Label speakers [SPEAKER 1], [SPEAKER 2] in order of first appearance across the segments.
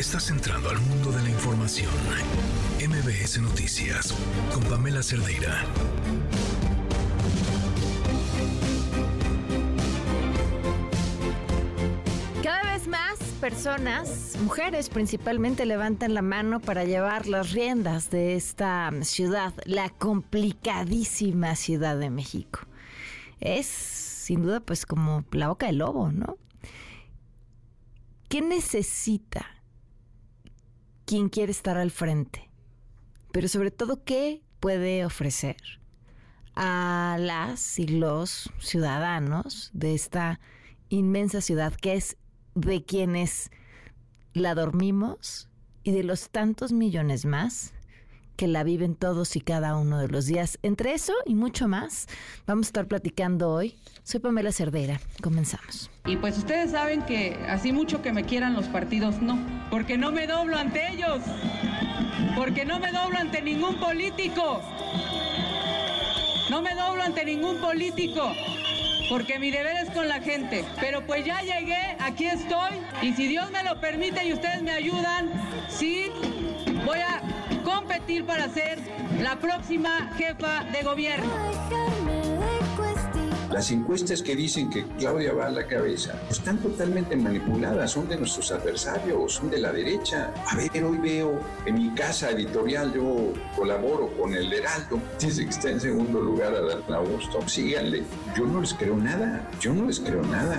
[SPEAKER 1] Estás entrando al mundo de la información. MBS Noticias con Pamela Cerdeira.
[SPEAKER 2] Cada vez más personas, mujeres principalmente, levantan la mano para llevar las riendas de esta ciudad, la complicadísima Ciudad de México. Es sin duda pues como la boca del lobo, ¿no? ¿Qué necesita quien quiere estar al frente? Pero sobre todo, ¿qué puede ofrecer a las y los ciudadanos de esta inmensa ciudad que es de quienes la dormimos y de los tantos millones más que la viven todos y cada uno de los días. Entre eso y mucho más, vamos a estar platicando hoy. Soy Pamela Cerdera. Comenzamos.
[SPEAKER 3] Y pues ustedes saben que así mucho que me quieran los partidos, no. Porque no me doblo ante ellos. Porque no me doblo ante ningún político. No me doblo ante ningún político porque mi deber es con la gente. Pero pues ya llegué, aquí estoy, y si Dios me lo permite y ustedes me ayudan, sí, voy a competir para ser la próxima jefa de gobierno.
[SPEAKER 4] Las encuestas que dicen que Claudia va a la cabeza están totalmente manipuladas, son de nuestros adversarios, son de la derecha. A ver, hoy veo en mi casa editorial, yo colaboro con el Heraldo, dice que está en segundo lugar a Dan Augusto. Síganle, yo no les creo nada, yo no les creo nada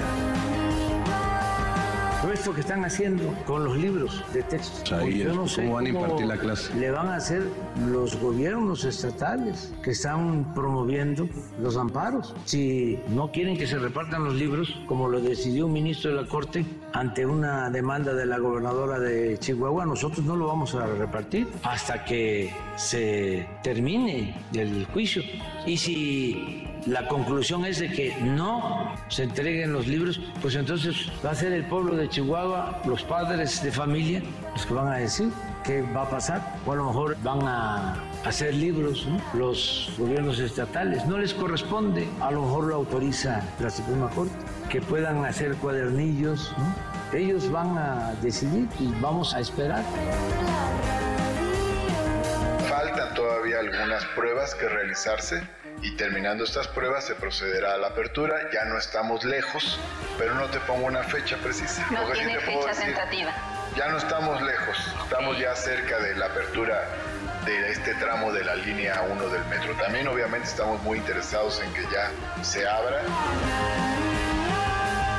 [SPEAKER 5] esto que están haciendo con los libros de texto.
[SPEAKER 6] Yo no sé cómo van a impartir la clase.
[SPEAKER 5] Le van a hacer los gobiernos estatales que están promoviendo los amparos. Si no quieren que se repartan los libros, como lo decidió un ministro de la Corte ante una demanda de la gobernadora de Chihuahua, nosotros no lo vamos a repartir hasta que se termine el juicio. Y si la conclusión es de que no se entreguen los libros, pues entonces va a ser el pueblo de Chihuahua, los padres de familia, los que van a decir qué va a pasar, o a lo mejor van a hacer libros los gobiernos estatales, no les corresponde, a lo mejor lo autoriza la Suprema Corte, que puedan hacer cuadernillos, ellos van a decidir y vamos a esperar.
[SPEAKER 7] Faltan todavía algunas pruebas que realizarse y terminando estas pruebas se procederá a la apertura. Ya no estamos lejos, pero no te pongo una fecha precisa.
[SPEAKER 8] No tiene fecha tentativa.
[SPEAKER 7] Ya no estamos lejos, estamos ya cerca de la apertura de este tramo de la línea 1 del metro. También obviamente estamos muy interesados en que ya se abra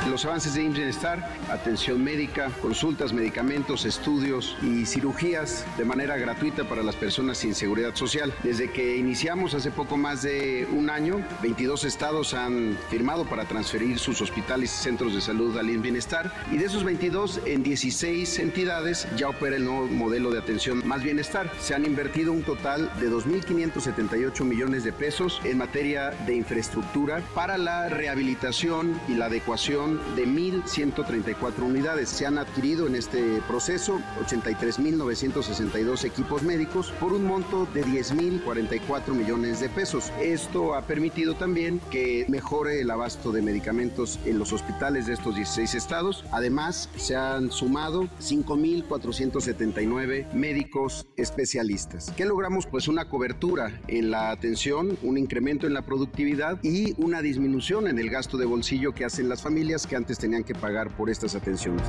[SPEAKER 6] los avances de IMSS Bienestar, atención médica, consultas, medicamentos, estudios y cirugías de manera gratuita para las personas sin seguridad social. Desde que iniciamos hace poco más de un año, 22 estados han firmado para transferir sus hospitales y centros de salud al IMSS Bienestar y de esos 22 en 16 entidades ya opera el nuevo modelo de atención más bienestar. Se han invertido un total de 2.578 millones de pesos en materia de infraestructura para la rehabilitación y la adecuación de 1.134 unidades. Se han adquirido en este proceso 83.962 equipos médicos por un monto de 10.044 millones de pesos. Esto ha permitido también que mejore el abasto de medicamentos en los hospitales de estos 16 estados. Además, se han sumado 5.479 médicos especialistas. ¿Qué logramos? Pues una cobertura en la atención, un incremento en la productividad y una disminución en el gasto de bolsillo que hacen las familias que antes tenían que pagar por estas atenciones.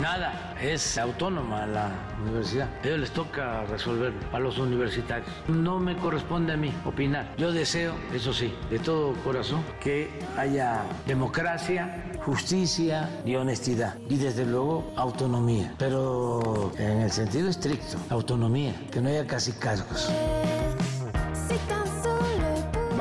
[SPEAKER 5] Nada, es autónoma la universidad. A ellos les toca resolver a los universitarios. No me corresponde a mí opinar. Yo deseo, eso sí, de todo corazón, que haya democracia, justicia y honestidad. Y desde luego autonomía. Pero en el sentido estricto, autonomía, que no haya casi cargos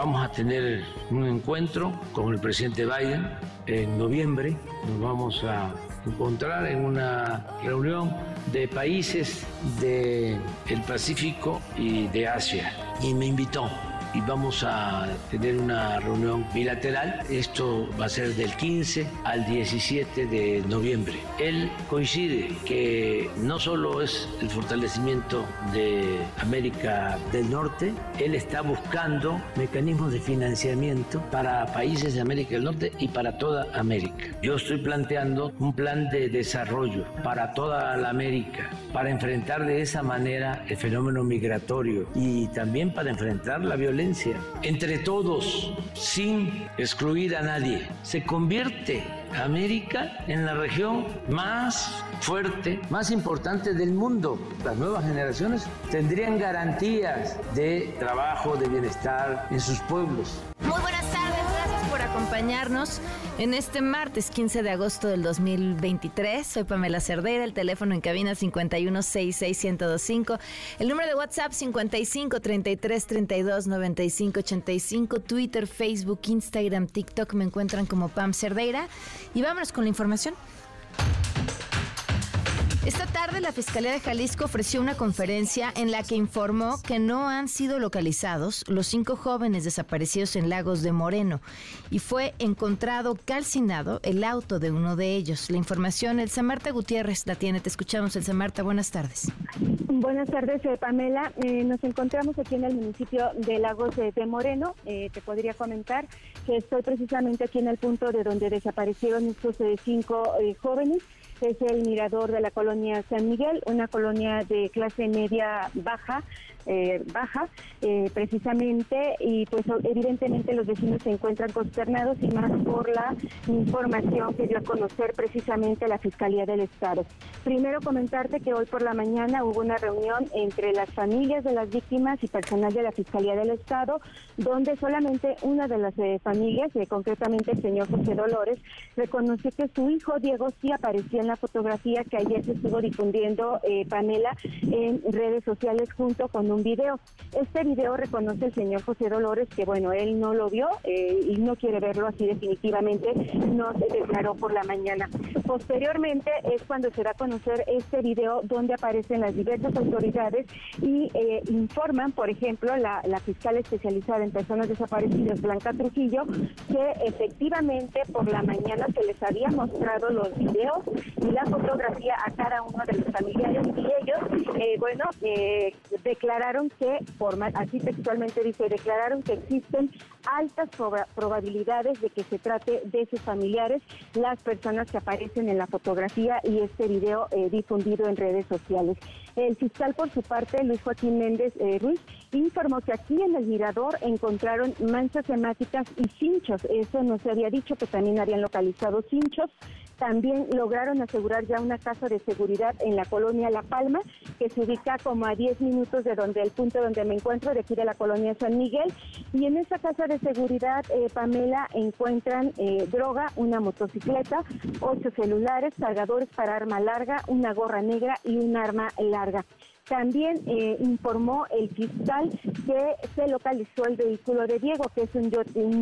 [SPEAKER 5] vamos a tener un encuentro con el presidente Biden en noviembre. Nos vamos a encontrar en una reunión de países del Pacífico y de Asia. Y me invitó y vamos a tener una reunión bilateral. Esto va a ser del 15 al 17 de noviembre. Él coincide que no solo es el fortalecimiento de América del Norte, él está buscando mecanismos de financiamiento para países de América del Norte y para toda América. Yo estoy planteando un plan de desarrollo para toda la América, para enfrentar de esa manera el fenómeno migratorio y también para enfrentar la violencia. Entre todos, sin excluir a nadie, se convierte América en la región más fuerte, más importante del mundo. Las nuevas generaciones tendrían garantías de trabajo, de bienestar en sus pueblos.
[SPEAKER 2] Muy buenas tardes, acompañarnos en este martes 15 de agosto del 2023. Soy Pamela Cerdeira, el teléfono en cabina 5166125, el número de WhatsApp 5533329585, Twitter, Facebook, Instagram, TikTok me encuentran como Pam Cerdeira y vámonos con la información. Esta tarde la Fiscalía de Jalisco ofreció una conferencia en la que informó que no han sido localizados los cinco jóvenes desaparecidos en Lagos de Moreno y fue encontrado calcinado el auto de uno de ellos. La información, Elsa Marta Gutiérrez la tiene. Te escuchamos, Elsa Marta. Buenas tardes.
[SPEAKER 9] Buenas tardes, eh, Pamela. Eh, nos encontramos aquí en el municipio de Lagos de, Moreno. Eh, te podría comentar que estoy precisamente aquí en el punto de donde desaparecieron estos eh, cinco eh, jóvenes es el mirador de la colonia San Miguel, una colonia de clase media baja, eh, baja, eh, precisamente, y pues evidentemente los vecinos se encuentran consternados y más por la información que dio a conocer precisamente la Fiscalía del Estado. Primero comentarte que hoy por la mañana hubo una reunión entre las familias de las víctimas y personal de la Fiscalía del Estado, donde solamente una de las eh, familias, eh, concretamente el señor José Dolores, reconoció que su hijo Diego sí aparecía en la fotografía que ayer se estuvo difundiendo eh, Pamela en redes sociales junto con un video. Este video reconoce el señor José Dolores que bueno, él no lo vio eh, y no quiere verlo así definitivamente, no se declaró por la mañana. Posteriormente es cuando se da a conocer este video donde aparecen las diversas autoridades y eh, informan, por ejemplo, la, la fiscal especializada en personas desaparecidas, Blanca Trujillo, que efectivamente por la mañana se les había mostrado los videos y la fotografía a cada uno de los familiares y ellos, eh, bueno, eh, declararon que, por, así textualmente dice, declararon que existen altas proba probabilidades de que se trate de sus familiares, las personas que aparecen en la fotografía y este video eh, difundido en redes sociales. El fiscal, por su parte, Luis Joaquín Méndez eh, Ruiz, informó que aquí en el Mirador encontraron manchas hemáticas y cinchos. Eso no se había dicho, que también habían localizado cinchos. También lograron asegurar ya una casa de seguridad en la colonia La Palma, que se ubica como a 10 minutos de donde el punto donde me encuentro, de aquí de la colonia San Miguel. Y en esa casa de seguridad, eh, Pamela, encuentran eh, droga, una motocicleta, ocho celulares, cargadores para arma larga, una gorra negra y un arma larga. También eh, informó el fiscal que se localizó el vehículo de Diego, que es un,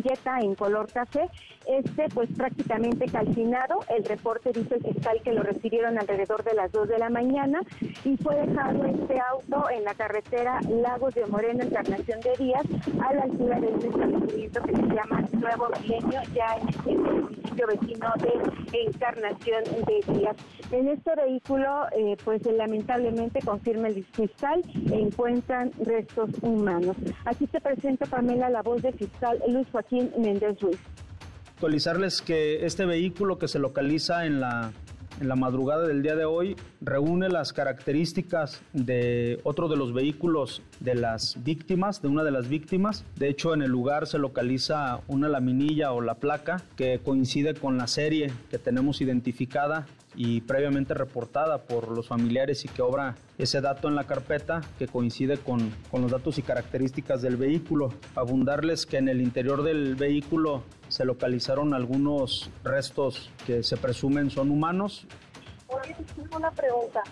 [SPEAKER 9] Jetta en color café, este pues prácticamente calcinado. El reporte dice el fiscal que lo recibieron alrededor de las 2 de la mañana y fue dejado este auto en la carretera Lagos de Moreno, Encarnación de Díaz, a la altura de un establecimiento que se llama Nuevo Milenio, ya en el municipio vecino de Encarnación de Díaz. En este vehículo, eh, pues lamentablemente confirma el fiscal encuentran restos humanos. Aquí se presenta Pamela la voz del fiscal Luis Joaquín Méndez Ruiz.
[SPEAKER 10] Actualizarles que este vehículo que se localiza en la, en la madrugada del día de hoy reúne las características de otro de los vehículos de las víctimas, de una de las víctimas. De hecho, en el lugar se localiza una laminilla o la placa que coincide con la serie que tenemos identificada y previamente reportada por los familiares y que obra ese dato en la carpeta que coincide con, con, los datos y características del vehículo. Abundarles que en el interior del vehículo se localizaron algunos restos que se presumen son humanos.
[SPEAKER 9] Una pregunta.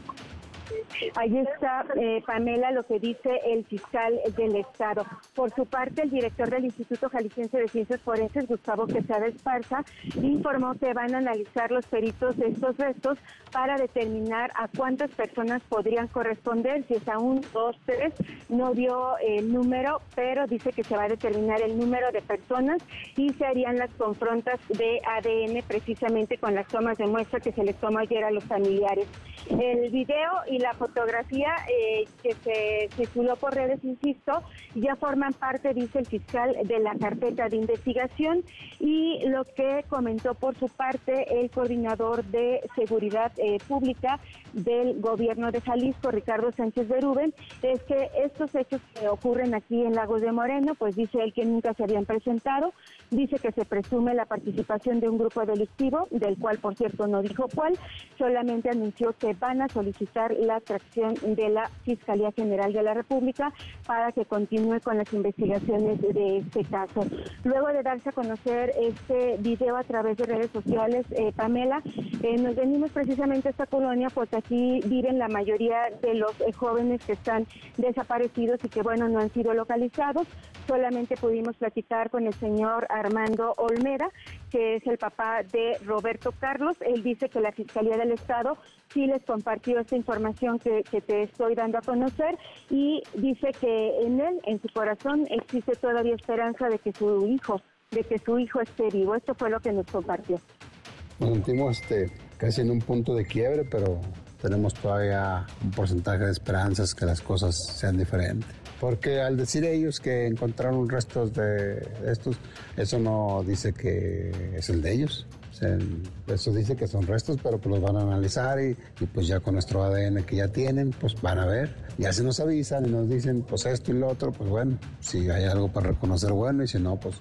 [SPEAKER 9] Ahí está, eh, Pamela, lo que dice el fiscal del Estado. Por su parte, el director del Instituto Jalisciense de Ciencias Forenses, Gustavo Quesada Esparza, informó que van a analizar los peritos de estos restos para determinar a cuántas personas podrían corresponder, si es a un, dos, tres, no dio el número, pero dice que se va a determinar el número de personas y se harían las confrontas de ADN precisamente con las tomas de muestra que se les toma ayer a los familiares. El video la fotografía eh, que se circuló por redes, insisto, ya forman parte, dice el fiscal, de la carpeta de investigación. Y lo que comentó por su parte el coordinador de seguridad eh, pública del gobierno de Jalisco, Ricardo Sánchez de Rubén, es que estos hechos que ocurren aquí en Lagos de Moreno, pues dice él que nunca se habían presentado, dice que se presume la participación de un grupo delictivo, del cual por cierto no dijo cuál, solamente anunció que van a solicitar la atracción de la Fiscalía General de la República para que continúe con las investigaciones de este caso. Luego de darse a conocer este video a través de redes sociales, eh, Pamela, eh, nos venimos precisamente a esta colonia porque aquí viven la mayoría de los eh, jóvenes que están desaparecidos y que, bueno, no han sido localizados. Solamente pudimos platicar con el señor Armando Olmeda, que es el papá de Roberto Carlos. Él dice que la Fiscalía del Estado sí les compartió esta información que, que, te estoy dando a conocer y dice que en él, en su corazón, existe todavía esperanza de que su hijo, de que su hijo esté vivo. Esto fue lo que nos compartió.
[SPEAKER 11] Nos sentimos este, casi en un punto de quiebre, pero tenemos todavía un porcentaje de esperanzas que las cosas sean diferentes. Porque al decir ellos que encontraron restos de estos, eso no dice que es el de ellos. Eso dice que son restos, pero pues los van a analizar y, pues ya con nuestro ADN que ya tienen, pues van a ver. Ya se nos avisan y nos dicen pues esto y lo otro, pues bueno, si hay algo para reconocer bueno y si no, pues...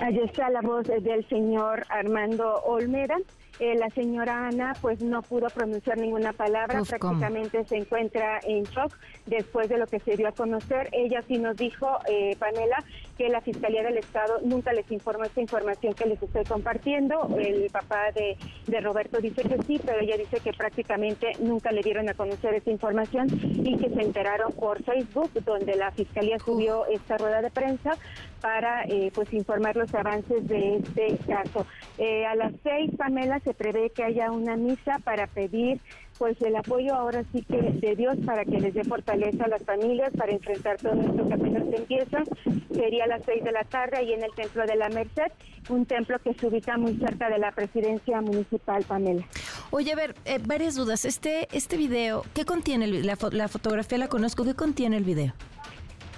[SPEAKER 9] Allí está la voz del señor Armando Olmeda. Eh, la señora Ana pues no pudo pronunciar ninguna palabra, Uf, prácticamente ¿cómo? se encuentra en shock después de lo que se dio a conocer. Ella sí nos dijo, eh, Pamela, que la Fiscalía del Estado nunca les informó esta información que les estoy compartiendo. El papá de, de Roberto dice que sí, pero ella dice que prácticamente nunca le dieron a conocer esta información y que se enteraron por Facebook, donde la Fiscalía subió esta rueda de prensa para eh, pues informar los avances de este caso. Eh, a las seis, Pamela, se prevé que haya una misa para pedir pues el apoyo ahora sí que de Dios para que les dé fortaleza a las familias para enfrentar todo esto que apenas empieza. Sería a las seis de la tarde ahí en el Templo de la Merced, un templo que se ubica muy cerca de la presidencia municipal, Pamela.
[SPEAKER 2] Oye, a ver, eh, varias dudas. Este, este video, ¿qué contiene? La, la fotografía la conozco, ¿qué contiene el video?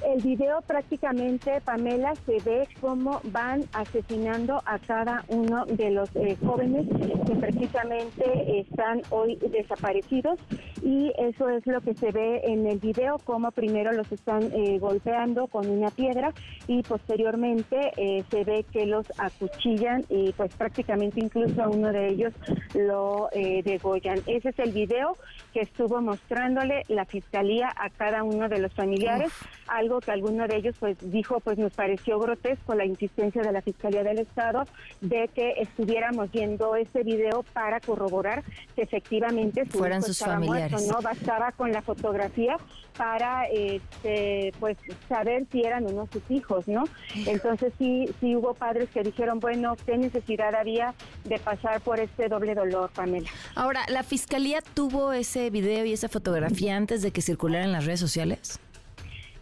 [SPEAKER 9] El video prácticamente, Pamela, se ve cómo van asesinando a cada uno de los eh, jóvenes que precisamente están hoy desaparecidos y eso es lo que se ve en el video, cómo primero los están eh, golpeando con una piedra y posteriormente eh, se ve que los acuchillan y pues prácticamente incluso a uno de ellos lo degollan. Ese es el video que estuvo mostrándole la fiscalía a cada uno de los familiares, algo que alguno de ellos pues dijo pues nos pareció grotesco la insistencia de la Fiscalía del Estado de que estuviéramos viendo este video para corroborar que efectivamente
[SPEAKER 2] su fueran sus familiares.
[SPEAKER 9] Muerto, no bastaba con la fotografía para este pues saber si eran o no sus hijos, ¿no? Entonces sí sí hubo padres que dijeron, bueno, qué necesidad había de pasar por este doble dolor, Pamela.
[SPEAKER 2] Ahora, la fiscalía tuvo ese video y esa fotografía antes de que circulara en las redes sociales.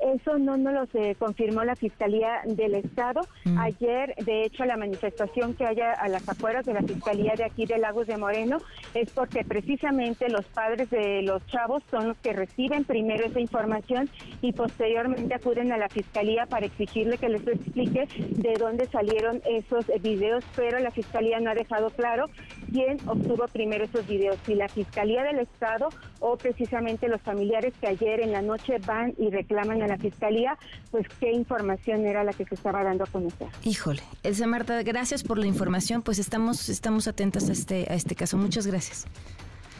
[SPEAKER 9] Eso no nos lo confirmó la Fiscalía del Estado. Mm. Ayer, de hecho, la manifestación que haya a las afueras de la Fiscalía de aquí de Lagos de Moreno es porque precisamente los padres de los chavos son los que reciben primero esa información y posteriormente acuden a la Fiscalía para exigirle que les explique de dónde salieron esos videos, pero la Fiscalía no ha dejado claro quién obtuvo primero esos videos, si la Fiscalía del Estado o precisamente los familiares que ayer en la noche van y reclaman a la fiscalía, pues qué información era la que se estaba dando a conocer.
[SPEAKER 2] Híjole, Elsa Marta, gracias por la información, pues estamos estamos atentas a este a este caso. Muchas gracias.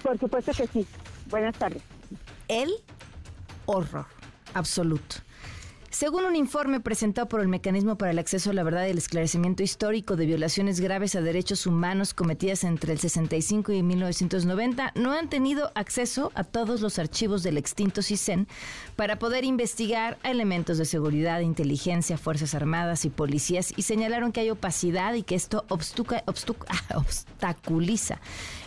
[SPEAKER 9] Por supuesto que sí. Buenas tardes.
[SPEAKER 2] El horror absoluto. Según un informe presentado por el Mecanismo para el Acceso a la Verdad y el Esclarecimiento Histórico de violaciones graves a derechos humanos cometidas entre el 65 y 1990, no han tenido acceso a todos los archivos del extinto CISEN para poder investigar a elementos de seguridad, inteligencia, Fuerzas Armadas y policías y señalaron que hay opacidad y que esto obstaculiza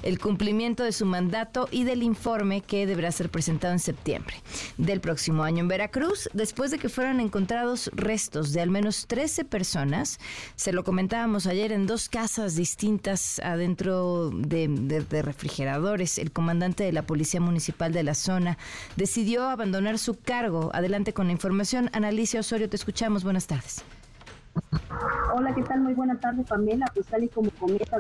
[SPEAKER 2] el cumplimiento de su mandato y del informe que deberá ser presentado en septiembre del próximo año en Veracruz, después de que fueran encontrados restos de al menos 13 personas. Se lo comentábamos ayer en dos casas distintas adentro de, de refrigeradores. El comandante de la Policía Municipal de la zona decidió abandonar su cargo. Adelante con la información. Analicia Osorio, te escuchamos. Buenas tardes.
[SPEAKER 12] Hola, ¿qué tal? Muy buena tarde, Pamela. Pues tal y como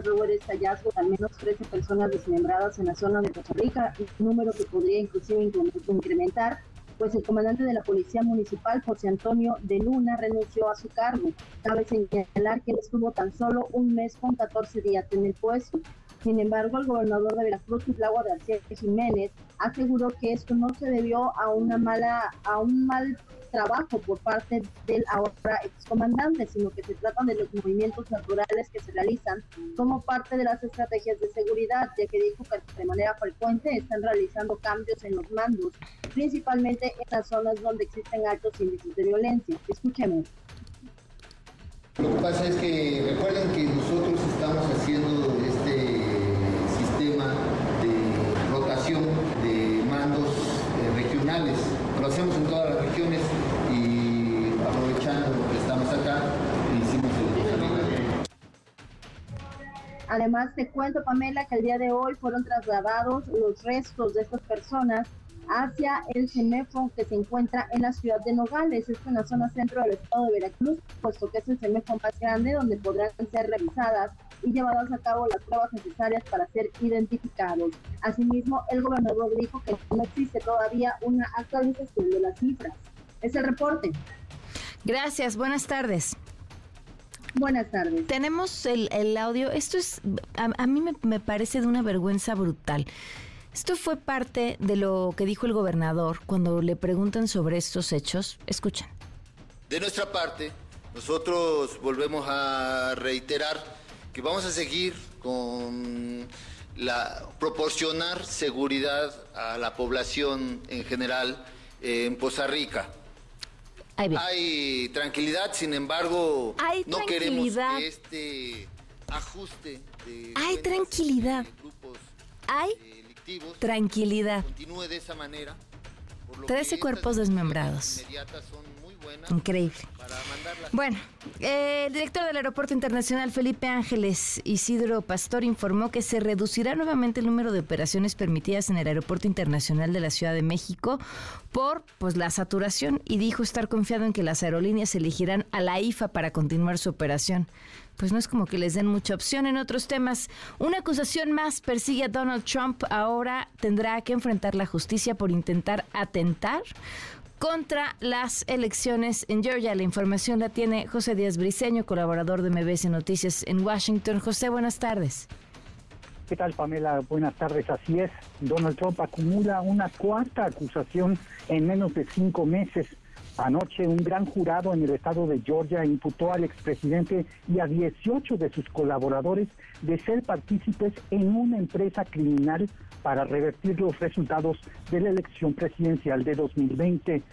[SPEAKER 12] luego de este hallazgo, al menos 13 personas desmembradas en la zona de Costa Rica, un número que podría inclusive incrementar, pues el comandante de la Policía Municipal, José Antonio de Luna, renunció a su cargo. Cabe señalar que estuvo tan solo un mes con 14 días en el puesto. Sin embargo, el gobernador de Veracruz, de García Jiménez, aseguró que esto no se debió a una mala, a un mal trabajo por parte del ahora excomandante, sino que se trata de los movimientos naturales que se realizan como parte de las estrategias de seguridad, ya que dijo que de manera frecuente están realizando cambios en los mandos, principalmente en las zonas donde existen altos índices de violencia. Escuchemos.
[SPEAKER 13] Lo que pasa es que recuerden que nosotros estamos haciendo este sistema de rotación de mandos eh, regionales hacemos en todas las regiones y aprovechando que estamos acá, hicimos
[SPEAKER 12] Además, te cuento, Pamela, que el día de hoy fueron trasladados los restos de estas personas hacia el CEMEFO que se encuentra en la ciudad de Nogales, es en la zona centro del estado de Veracruz, puesto que es el CEMEFO más grande donde podrán ser revisadas y llevadas a cabo las pruebas necesarias para ser identificados. Asimismo, el gobernador dijo que no existe todavía una actualización de las cifras. Es el reporte.
[SPEAKER 2] Gracias, buenas tardes.
[SPEAKER 12] Buenas tardes.
[SPEAKER 2] Tenemos el, audio. Esto es, a, mí me, me, parece de una vergüenza brutal. Esto fue parte de lo que dijo el gobernador cuando le preguntan sobre estos hechos. Escuchen.
[SPEAKER 14] De nuestra parte, nosotros volvemos a reiterar que vamos a seguir con la proporcionar seguridad a la población en general en Poza Rica. Hay tranquilidad, sin embargo, no queremos que este ajuste de
[SPEAKER 2] Hay tranquilidad. Hay tranquilidad.
[SPEAKER 14] Continúe de esa manera.
[SPEAKER 2] 13 cuerpos desmembrados. Increíble. Bueno, el director del Aeropuerto Internacional Felipe Ángeles Isidro Pastor informó que se reducirá nuevamente el número de operaciones permitidas en el Aeropuerto Internacional de la Ciudad de México por pues la saturación y dijo estar confiado en que las aerolíneas elegirán a la IFA para continuar su operación pues no es como que les den mucha opción en otros temas. Una acusación más persigue a Donald Trump. Ahora tendrá que enfrentar la justicia por intentar atentar contra las elecciones en Georgia. La información la tiene José Díaz Briceño, colaborador de MBS Noticias en Washington. José, buenas tardes.
[SPEAKER 15] ¿Qué tal, Pamela? Buenas tardes. Así es, Donald Trump acumula una cuarta acusación en menos de cinco meses. Anoche un gran jurado en el estado de Georgia imputó al expresidente y a 18 de sus colaboradores de ser partícipes en una empresa criminal para revertir los resultados de la elección presidencial de 2020.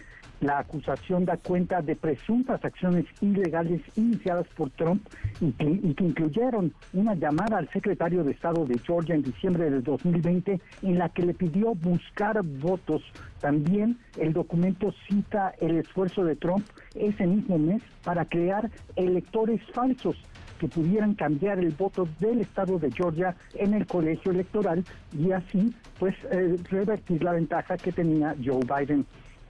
[SPEAKER 15] La acusación da cuenta de presuntas acciones ilegales iniciadas por Trump y que, incluyeron una llamada al secretario de Estado de Georgia en diciembre del 2020 en la que le pidió buscar votos. También el documento cita el esfuerzo de Trump ese mismo mes para crear electores falsos que pudieran cambiar el voto del estado de Georgia en el colegio electoral y así pues eh, revertir la ventaja que tenía Joe Biden.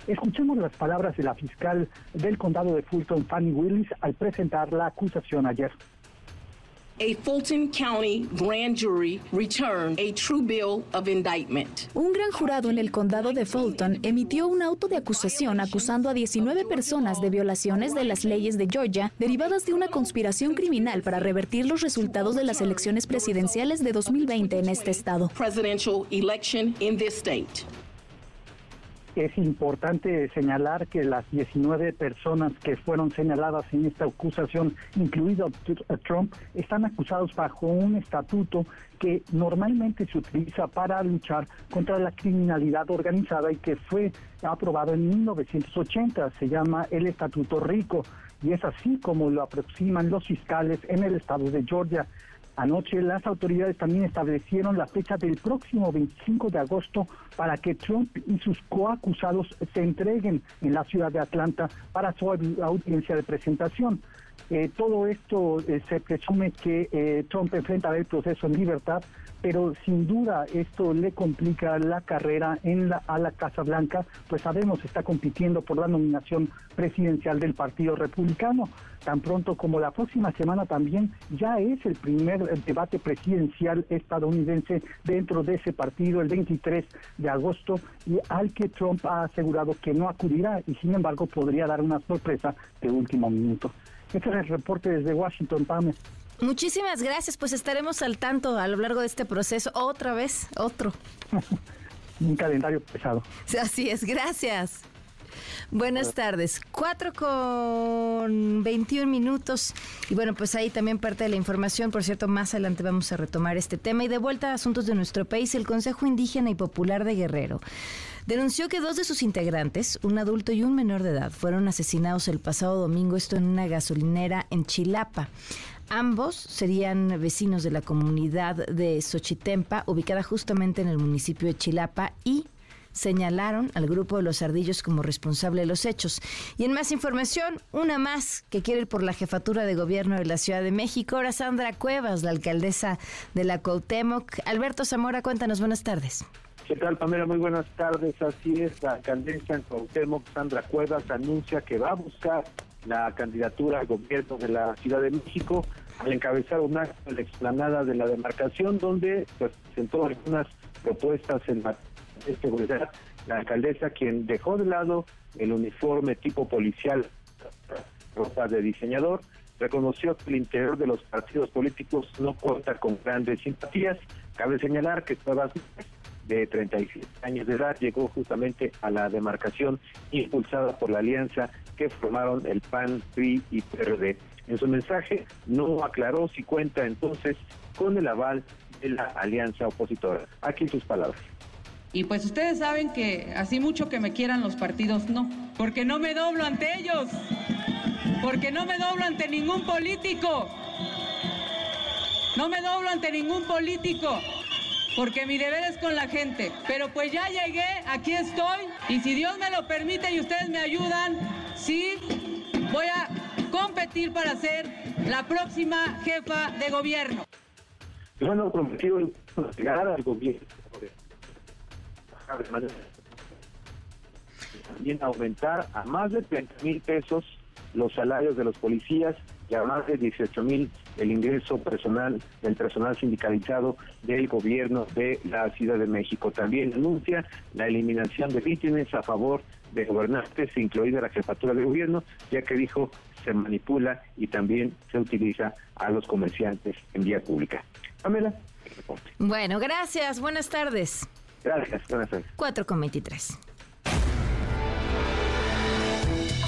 [SPEAKER 15] Escuchemos las palabras de la fiscal del condado de Fulton, Fanny Willis, al presentar la acusación ayer.
[SPEAKER 16] A Fulton County grand jury returned a true bill of indictment.
[SPEAKER 17] Un gran jurado en el condado de Fulton emitió un auto de acusación acusando a 19 personas de violaciones de las leyes de Georgia derivadas de una conspiración criminal para revertir los resultados de las elecciones presidenciales de 2020 en este estado.
[SPEAKER 16] Presidential election in this state.
[SPEAKER 15] Es importante señalar que las 19 personas que fueron señaladas en esta acusación, incluido Trump, están acusados bajo un estatuto que normalmente se utiliza para luchar contra la criminalidad organizada y que fue aprobado en 1980. Se llama el Estatuto Rico y es así como lo aproximan los fiscales en el estado de Georgia. Anoche las autoridades también establecieron la fecha del próximo 25 de agosto para que Trump y sus coacusados se entreguen en la ciudad de Atlanta para su audiencia de presentación. Eh, todo esto eh, se presume que eh, Trump enfrenta el proceso en libertad, pero sin duda esto le complica la carrera en la, a la Casa Blanca, pues sabemos está compitiendo por la nominación presidencial del Partido Republicano. Tan pronto como la próxima semana también ya es el primer debate presidencial estadounidense dentro de ese partido el 23 de agosto y al que Trump ha asegurado que no acudirá y sin embargo podría dar una sorpresa de último minuto. Este es el reporte desde Washington, Pame.
[SPEAKER 2] Muchísimas gracias, pues estaremos al tanto a lo largo de este proceso. Otra vez, otro.
[SPEAKER 15] Un calendario pesado.
[SPEAKER 2] Así es, gracias. Buenas tardes. Cuatro con 21 minutos. Y bueno, pues ahí también parte de la información. Por cierto, más adelante vamos a retomar este tema. Y de vuelta a asuntos de nuestro país, el Consejo Indígena y Popular de Guerrero denunció que dos de sus integrantes, un adulto y un menor de edad, fueron asesinados el pasado domingo, esto en una gasolinera en Chilapa. Ambos serían vecinos de la comunidad de Xochitempa, ubicada justamente en el municipio de Chilapa, y señalaron al grupo de los ardillos como responsable de los hechos. Y en más información, una más que quiere ir por la jefatura de gobierno de la Ciudad de México, ahora Sandra Cuevas, la alcaldesa de la Cuauhtémoc. Alberto Zamora, cuéntanos, buenas tardes.
[SPEAKER 18] ¿Qué tal, Pamela? Muy buenas tardes. Así es, la alcaldesa en Cuauhtémoc, Sandra Cuevas, anuncia que va a buscar la candidatura al gobierno de la Ciudad de México al encabezar un acto en la explanada de la demarcación donde pues, presentó algunas propuestas en materia de seguridad. La alcaldesa, quien dejó de lado el uniforme tipo policial, ropa de diseñador, reconoció que el interior de los partidos políticos no cuenta con grandes simpatías. Cabe señalar que todas de 37 años de edad, llegó justamente a la demarcación impulsada por la alianza que formaron el PAN, PRI y PRD. En su mensaje no aclaró si cuenta entonces con el aval de la alianza opositora. Aquí sus palabras.
[SPEAKER 3] Y pues ustedes saben que así mucho que me quieran los partidos, no, porque no me doblo ante ellos, porque no me doblo ante ningún político, no me doblo ante ningún político porque mi deber es con la gente. Pero pues ya llegué, aquí estoy, y si Dios me lo permite y ustedes me ayudan, sí, voy a competir para ser la próxima jefa de gobierno.
[SPEAKER 18] Bueno, prometido llegar al gobierno. También aumentar a más de 30 mil pesos los salarios de los policías y a más de 18 mil el ingreso personal del personal sindicalizado del gobierno de la Ciudad de México. También anuncia la eliminación de víctimas a favor de gobernantes, incluida la jefatura de gobierno, ya que dijo se manipula y también se utiliza a los comerciantes en vía pública. Pamela.
[SPEAKER 2] Bueno, gracias. Buenas tardes.
[SPEAKER 18] Gracias. Buenas tardes.
[SPEAKER 2] 4 con 23.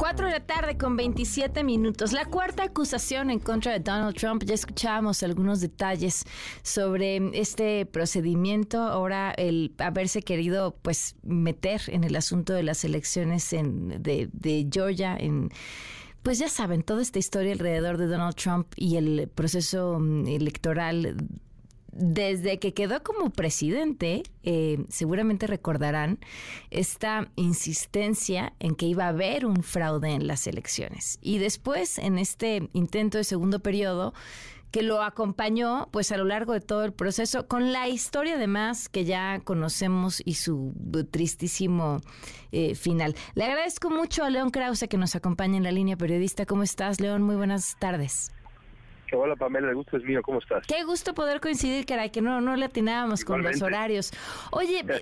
[SPEAKER 2] 4 de la tarde con 27 minutos. La cuarta acusación en contra de Donald Trump. Ya escuchábamos algunos detalles sobre este procedimiento. Ahora el haberse querido pues meter en el asunto de las elecciones en, de, de Georgia en pues ya saben, toda esta historia alrededor de Donald Trump y el proceso mm, electoral desde que quedó como presidente, eh, seguramente recordarán esta insistencia en que iba a haber un fraude en las elecciones. Y después, en este intento de segundo periodo, que lo acompañó pues a lo largo de todo el proceso con la historia además que ya conocemos y su tristísimo eh, final. Le agradezco mucho a León Krause que nos acompaña en la línea periodista. ¿Cómo estás, León? Muy buenas tardes.
[SPEAKER 19] Hola Pamela, el gusto es mío, ¿cómo estás?
[SPEAKER 2] Qué gusto poder coincidir, caray, que no, no le atinábamos con los horarios. Oye,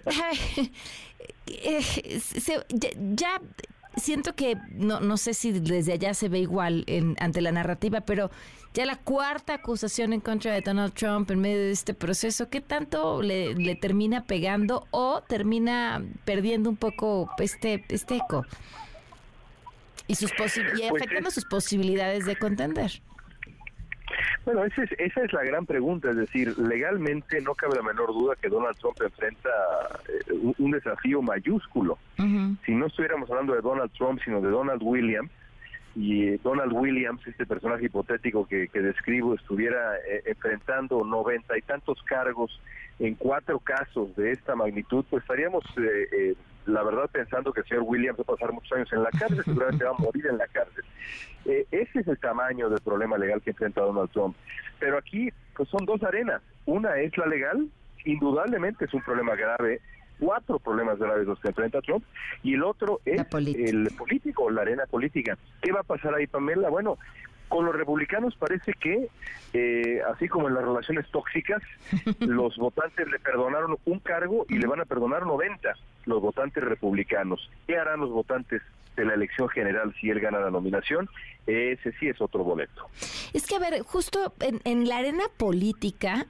[SPEAKER 2] ya, siento que, no, no sé si desde allá se ve igual en, ante la narrativa, pero ya la cuarta acusación en contra de Donald Trump en medio de este proceso, ¿qué tanto le, le termina pegando o termina perdiendo un poco este, este eco? Y, sus y pues afectando sus posibilidades de contender.
[SPEAKER 19] Bueno, esa es, esa es la gran pregunta, es decir, legalmente no cabe la menor duda que Donald Trump enfrenta eh, un, desafío mayúsculo. Si no estuviéramos hablando de Donald Trump, sino de Donald Williams, y Donald Williams, este personaje hipotético que, describo, estuviera eh, enfrentando noventa y tantos cargos en cuatro casos de esta magnitud, pues estaríamos, eh, la verdad, pensando que el señor Williams va a pasar muchos años en la cárcel, seguramente va a morir en la cárcel. Eh, ese es el tamaño del problema legal que enfrenta Donald Trump. Pero aquí pues son dos arenas. Una es la legal, indudablemente es un problema grave, cuatro problemas graves los que enfrenta Trump, y el otro es el político, la arena política. ¿Qué va a pasar ahí, Pamela? Bueno, con los republicanos parece que, eh, así como en las relaciones tóxicas, los votantes le perdonaron un cargo y le van a perdonar 90 los votantes republicanos. ¿Qué harán los votantes de la elección general si él gana la nominación? Ese sí es otro boleto.
[SPEAKER 2] Es que, a ver, justo en, la arena política,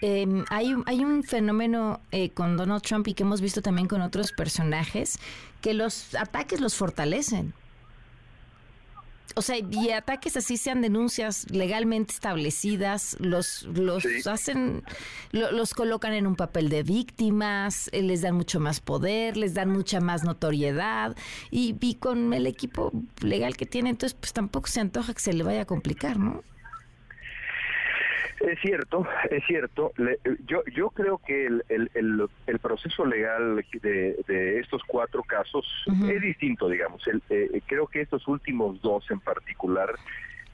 [SPEAKER 2] em, hay, hay un fenómeno eh, con Donald Trump y que hemos visto también con otros personajes, que los ataques los fortalecen o sea, y ataques así sean denuncias legalmente establecidas, los los hacen, los colocan en un papel de víctimas, eh, les dan mucho más poder, les dan mucha más notoriedad y, y con el equipo legal que tiene, entonces pues tampoco se antoja que se le vaya a complicar, ¿no?
[SPEAKER 19] Es cierto, es cierto. yo, yo creo que el, el, el, proceso legal de, de, estos cuatro casos es distinto, digamos. El, eh, creo que estos últimos dos en particular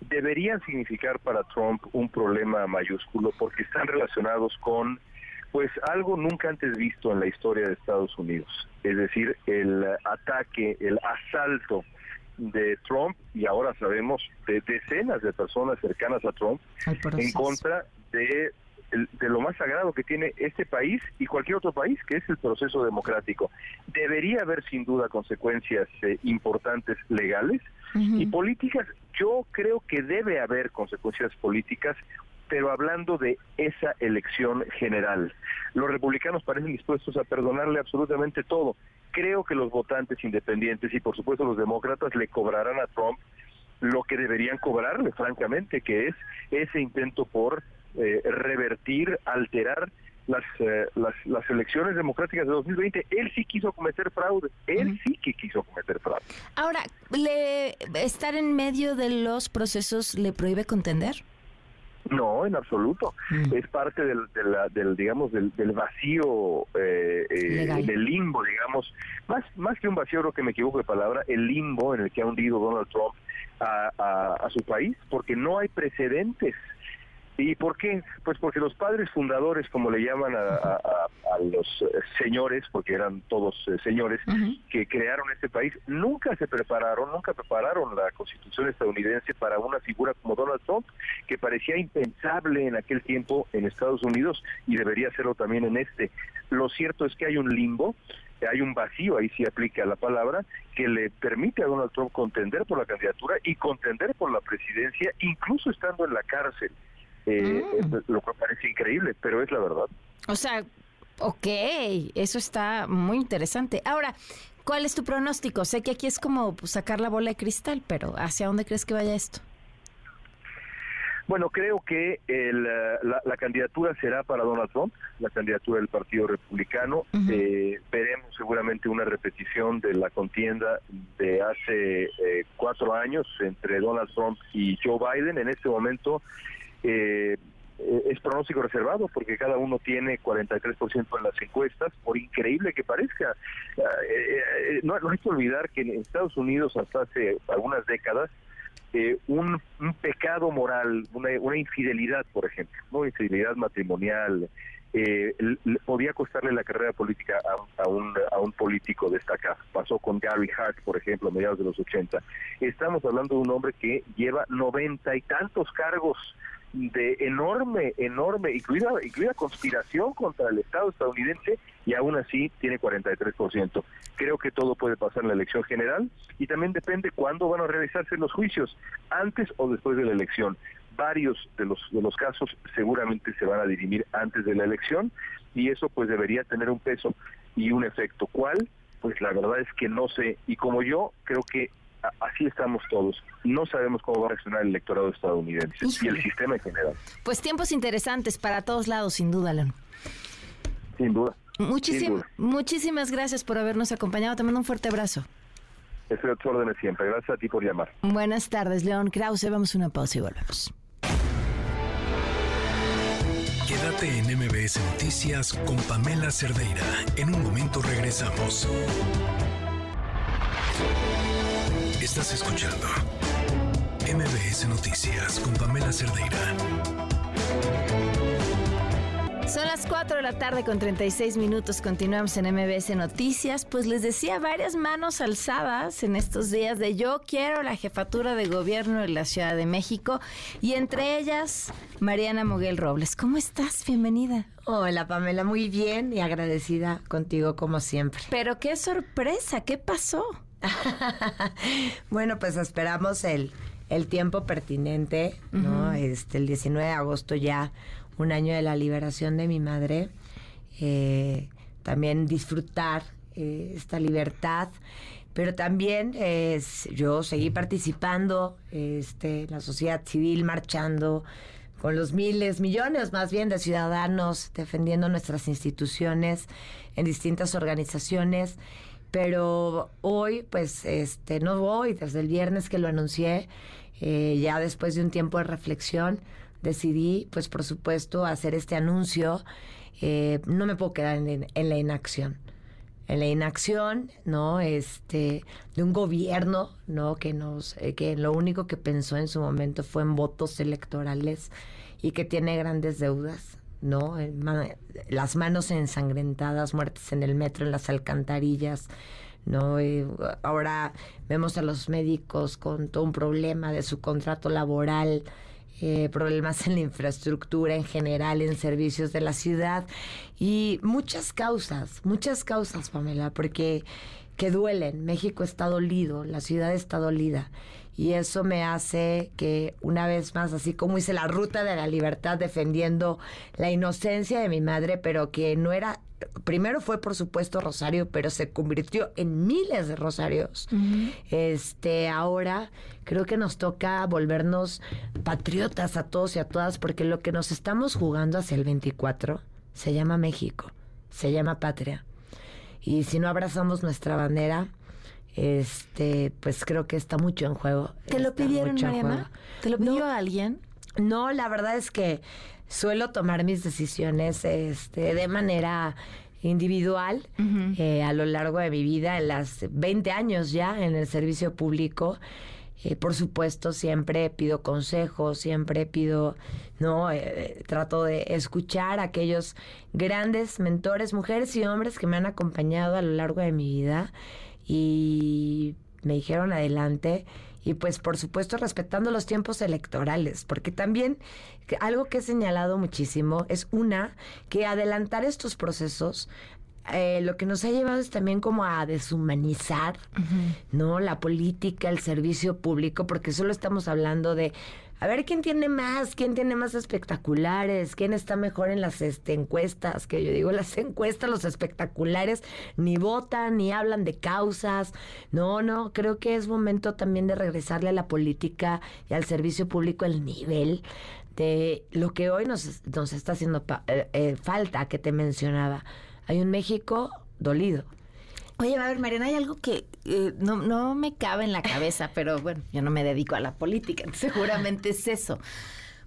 [SPEAKER 19] deberían significar para Trump un problema mayúsculo porque están relacionados con pues algo nunca antes visto en la historia de Estados Unidos, es decir, el ataque, el asalto de Trump y ahora sabemos de decenas de personas cercanas a Trump en contra de, de lo más sagrado que tiene este país y cualquier otro país, que es el proceso democrático. Debería haber sin duda consecuencias eh, importantes legales y políticas. Yo creo que debe haber consecuencias políticas pero hablando de esa elección general. Los republicanos parecen dispuestos a perdonarle absolutamente todo. Creo que los votantes independientes y por supuesto los demócratas le cobrarán a Trump lo que deberían cobrarle, francamente, que es ese intento por eh, revertir, alterar las, eh, las, las, elecciones democráticas de 2020. Él sí quiso cometer fraude, él sí que quiso cometer fraude.
[SPEAKER 2] Ahora, ¿le, ¿estar en medio de los procesos le prohíbe contender?
[SPEAKER 19] No, en absoluto. Mm. Es parte del, del digamos, del, vacío, eh, eh del limbo, digamos, más, más que un vacío, creo que me equivoco de palabra, el limbo en el que ha hundido Donald Trump a, a su país, porque no hay precedentes ¿Y por qué? Pues porque los padres fundadores, como le llaman a, los eh, señores, porque eran todos eh, señores, que crearon este país, nunca se prepararon, nunca prepararon la constitución estadounidense para una figura como Donald Trump, que parecía impensable en aquel tiempo en Estados Unidos y debería serlo también en este. Lo cierto es que hay un limbo, hay un vacío, ahí sí aplica la palabra, que le permite a Donald Trump contender por la candidatura y contender por la presidencia, incluso estando en la cárcel. Eh, mm. lo cual parece increíble, pero es la verdad.
[SPEAKER 2] O sea, ok, eso está muy interesante. Ahora, ¿cuál es tu pronóstico? Sé que aquí es como sacar la bola de cristal, pero ¿hacia dónde crees que vaya esto?
[SPEAKER 19] Bueno, creo que el, la, candidatura será para Donald Trump, la candidatura del Partido Republicano. Eh, veremos seguramente una repetición de la contienda de hace eh, cuatro años entre Donald Trump y Joe Biden. En este momento eh, es pronóstico reservado porque cada uno tiene 43% en las encuestas, por increíble que parezca. Eh, eh, no, hay que olvidar que en Estados Unidos hasta hace algunas décadas eh, un, pecado moral, una, una, infidelidad, por ejemplo, una infidelidad matrimonial, eh, podía costarle la carrera política a, un, a un político destacado. Pasó con Gary Hart, por ejemplo, a mediados de los 80. Estamos hablando de un hombre que lleva noventa y tantos cargos de enorme, enorme, incluida, incluida conspiración contra el Estado estadounidense y aún así tiene 43%. Creo que todo puede pasar en la elección general y también depende cuándo van a realizarse los juicios, antes o después de la elección. Varios de los, de los casos seguramente se van a dirimir antes de la elección y eso pues debería tener un peso y un efecto. ¿Cuál? Pues la verdad es que no sé. Y como yo, creo que así estamos todos. No sabemos cómo va a reaccionar el electorado estadounidense y el sistema en general.
[SPEAKER 2] Pues tiempos interesantes para todos lados, sin duda, León.
[SPEAKER 19] Sin duda.
[SPEAKER 2] Muchísimas gracias por habernos acompañado. Te mando un fuerte abrazo.
[SPEAKER 19] Estoy a tu órdenes siempre. Gracias a ti por llamar.
[SPEAKER 2] Buenas tardes, León Krause. Vamos a una pausa y volvemos.
[SPEAKER 1] Quédate en MBS Noticias con Pamela Cerdeira. En un momento regresamos. Estás escuchando MBS Noticias con Pamela Cerdeira.
[SPEAKER 2] Son las 4 de la tarde con 36 minutos. Continuamos en MBS Noticias. Pues les decía varias manos alzadas en estos días de yo quiero la jefatura de gobierno de la Ciudad de México y entre ellas Mariana Moguel Robles. ¿Cómo estás? Bienvenida.
[SPEAKER 20] Hola Pamela, muy bien y agradecida contigo como siempre.
[SPEAKER 2] Pero qué sorpresa, ¿qué pasó?
[SPEAKER 20] bueno, pues esperamos el, el tiempo pertinente, ¿no? Este, el 19 de agosto ya, un año de la liberación de mi madre. Eh, también disfrutar eh, esta libertad. Pero también yo seguí participando este, en la sociedad civil, marchando con los miles, millones más bien de ciudadanos defendiendo nuestras instituciones en distintas organizaciones pero hoy, pues, este, no voy, desde el viernes que lo anuncié, eh, ya después de un tiempo de reflexión, decidí, pues, por supuesto, hacer este anuncio. Eh, no me puedo quedar en, la inacción. En la inacción, ¿no? Este, de un gobierno, ¿no? Que nos, eh, que lo único que pensó en su momento fue en votos electorales y que tiene grandes deudas, ¿no? Las manos ensangrentadas, muertes en el metro, en las alcantarillas, ¿no? ahora vemos a los médicos con todo un problema de su contrato laboral, eh, problemas en la infraestructura en general, en servicios de la ciudad y muchas causas, muchas causas, Pamela, porque que duelen. México está dolido, la ciudad está dolida y eso me hace que una vez más, así como hice la ruta de la libertad defendiendo la inocencia de mi madre, pero que no era, primero fue por supuesto Rosario, pero se convirtió en miles de Rosarios. Este, ahora creo que nos toca volvernos patriotas a todos y a todas, porque lo que nos estamos jugando hacia el 24 se llama México, se llama patria. Y si no abrazamos nuestra bandera, este, pues creo que está mucho en juego.
[SPEAKER 2] ¿Te lo pidieron, Mariana? ¿Te lo pidió alguien?
[SPEAKER 20] No, la verdad es que suelo tomar mis decisiones este, de manera individual eh, a lo largo de mi vida, en las 20 años ya en el servicio público. Eh, por supuesto, siempre pido consejos, siempre pido, no, eh, trato de escuchar a aquellos grandes mentores, mujeres y hombres que me han acompañado a lo largo de mi vida y me dijeron adelante y pues por supuesto respetando los tiempos electorales, porque también algo que he señalado muchísimo es una, que adelantar estos procesos eh, lo que nos ha llevado es también como a deshumanizar, ¿no? La política, el servicio público, porque solo estamos hablando de a ver quién tiene más, quién tiene más espectaculares, quién está mejor en las este, encuestas, que yo digo las encuestas, los espectaculares ni votan ni hablan de causas. No, no, creo que es momento también de regresarle a la política y al servicio público el nivel de lo que hoy nos, nos está haciendo eh, eh, falta, que te mencionaba. Hay un México dolido
[SPEAKER 2] Oye, a ver, Mariana, hay algo que eh, no, no me cabe en la cabeza, pero bueno, yo no me dedico a la política, seguramente es eso.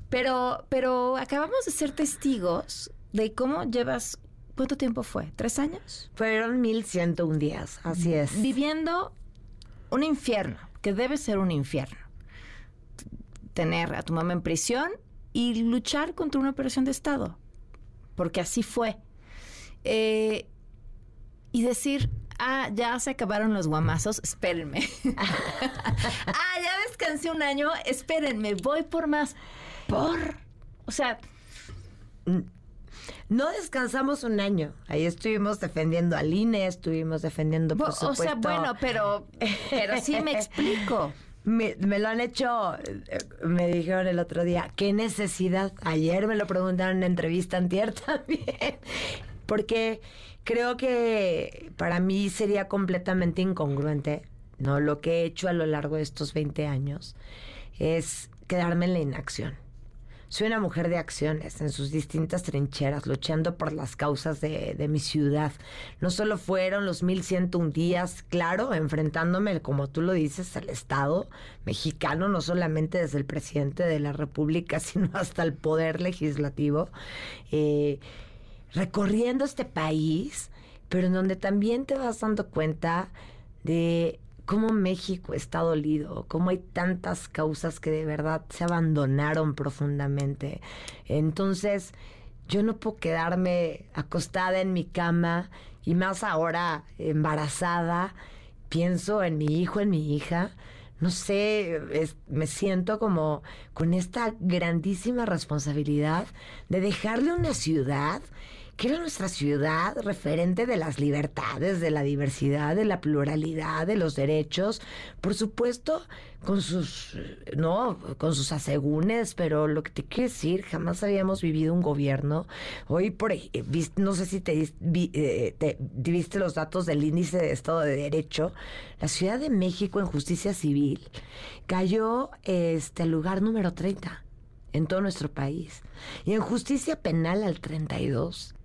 [SPEAKER 2] Pero, pero acabamos de ser testigos de cómo llevas, ¿cuánto tiempo fue? ¿Tres años?
[SPEAKER 20] Fueron mil ciento un días, así es.
[SPEAKER 2] Viviendo un infierno, que debe ser un infierno. Tener a tu mamá en prisión y luchar contra una operación de Estado. porque así fue. Eh, y decir, ah, ya se acabaron los guamazos, espérenme. ah, ya descansé un año, espérenme, voy por más. Por, o sea...
[SPEAKER 20] No descansamos un año. Ahí estuvimos defendiendo al INE, estuvimos defendiendo, por
[SPEAKER 2] O sea, bueno, pero, pero sí me explico.
[SPEAKER 20] Me, me, lo han hecho, eh, me dijeron el otro día, ¿qué necesidad? Ayer me lo preguntaron en entrevista antier también, porque creo que para mí sería completamente incongruente, ¿no? Lo que he hecho a lo largo de estos 20 años es quedarme en la inacción. Soy una mujer de acciones en sus distintas trincheras, luchando por las causas de, mi ciudad. No solo fueron los 1101 días, claro, enfrentándome, como tú lo dices, al Estado mexicano, no solamente desde el presidente de la República, sino hasta el poder legislativo, eh, recorriendo este país, pero en donde también te vas dando cuenta de cómo México está dolido, cómo hay tantas causas que de verdad se abandonaron profundamente. Entonces, yo no puedo quedarme acostada en mi cama y más ahora embarazada, pienso en mi hijo, en mi hija. No sé, me siento como con esta grandísima responsabilidad de dejarle una ciudad que era nuestra ciudad referente de las libertades, de la diversidad, de la pluralidad, de los derechos, por supuesto, con sus, no, con sus asegúnes, pero lo que te quiero decir, jamás habíamos vivido un gobierno. Hoy, por no sé si te, eh, te, viste los datos del índice de Estado de Derecho, la Ciudad de México en justicia civil cayó este lugar número 30 en todo nuestro país. Y en justicia penal al 32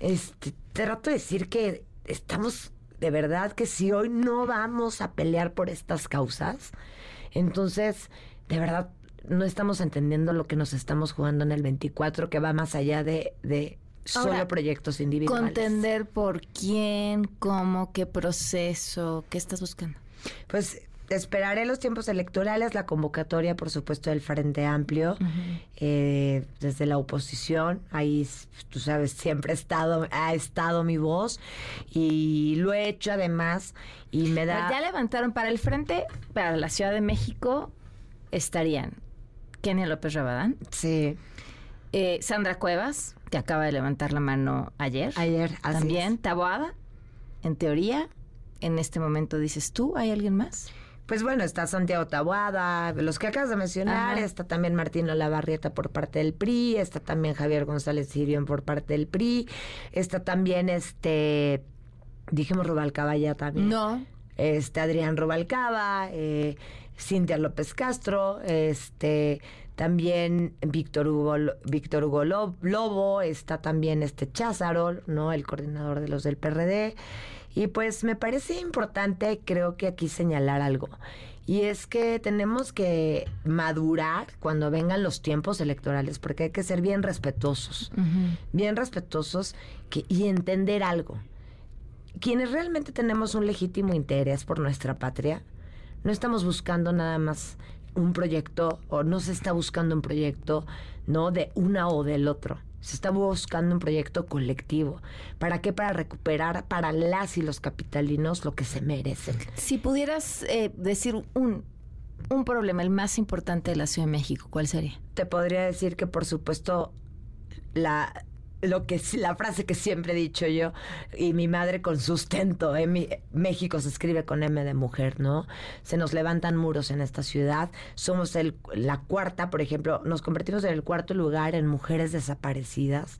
[SPEAKER 20] este, trato de decir que estamos de verdad que si hoy no vamos a pelear por estas causas, entonces de verdad no estamos entendiendo lo que nos estamos jugando en el 24, que va más allá de, de solo proyectos individuales.
[SPEAKER 2] Contender por quién, cómo, qué proceso, qué estás buscando.
[SPEAKER 20] Pues esperaré los tiempos electorales, la convocatoria, por supuesto, del Frente Amplio, eh, desde la oposición. Ahí, tú sabes, siempre ha estado, ha estado mi voz y lo he hecho además y me da...
[SPEAKER 2] ya levantaron para el Frente, para la Ciudad de México, estarían Kenia López Rabadán.
[SPEAKER 20] Sí.
[SPEAKER 2] Eh, Sandra Cuevas, que acaba de levantar la mano ayer.
[SPEAKER 20] Ayer,
[SPEAKER 2] También, Taboada, en teoría. En este momento dices tú, ¿hay alguien más?
[SPEAKER 20] Pues bueno, está Santiago Tabuada, los que acabas de mencionar, está también Martín Olavarrieta por parte del PRI, está también Javier González Sirión por parte del PRI, está también este, dijimos Rubalcaba ya también.
[SPEAKER 2] No.
[SPEAKER 20] Este, Adrián Rubalcaba, eh, Cintia López Castro, este, también Víctor Hugo, Víctor Hugo Lobo, está también este Cházaro, ¿no? El coordinador de los del PRD. Y pues me parece importante, creo que aquí señalar algo. Y es que tenemos que madurar cuando vengan los tiempos electorales, porque hay que ser bien respetuosos, bien respetuosos que, y entender algo. Quienes realmente tenemos un legítimo interés por nuestra patria, no estamos buscando nada más un proyecto o no se está buscando un proyecto, no de una o del otro se está buscando un proyecto colectivo. ¿Para qué? Para recuperar para las y los capitalinos lo que se merecen.
[SPEAKER 2] Si pudieras eh, decir un, un problema, el más importante de la Ciudad de México, ¿cuál sería?
[SPEAKER 20] Te podría decir que, por supuesto, la lo que la frase que siempre he dicho yo y mi madre con sustento en ¿eh? México se escribe con M de mujer no se nos levantan muros en esta ciudad. Somos el, la cuarta por ejemplo nos convertimos en el cuarto lugar en mujeres desaparecidas.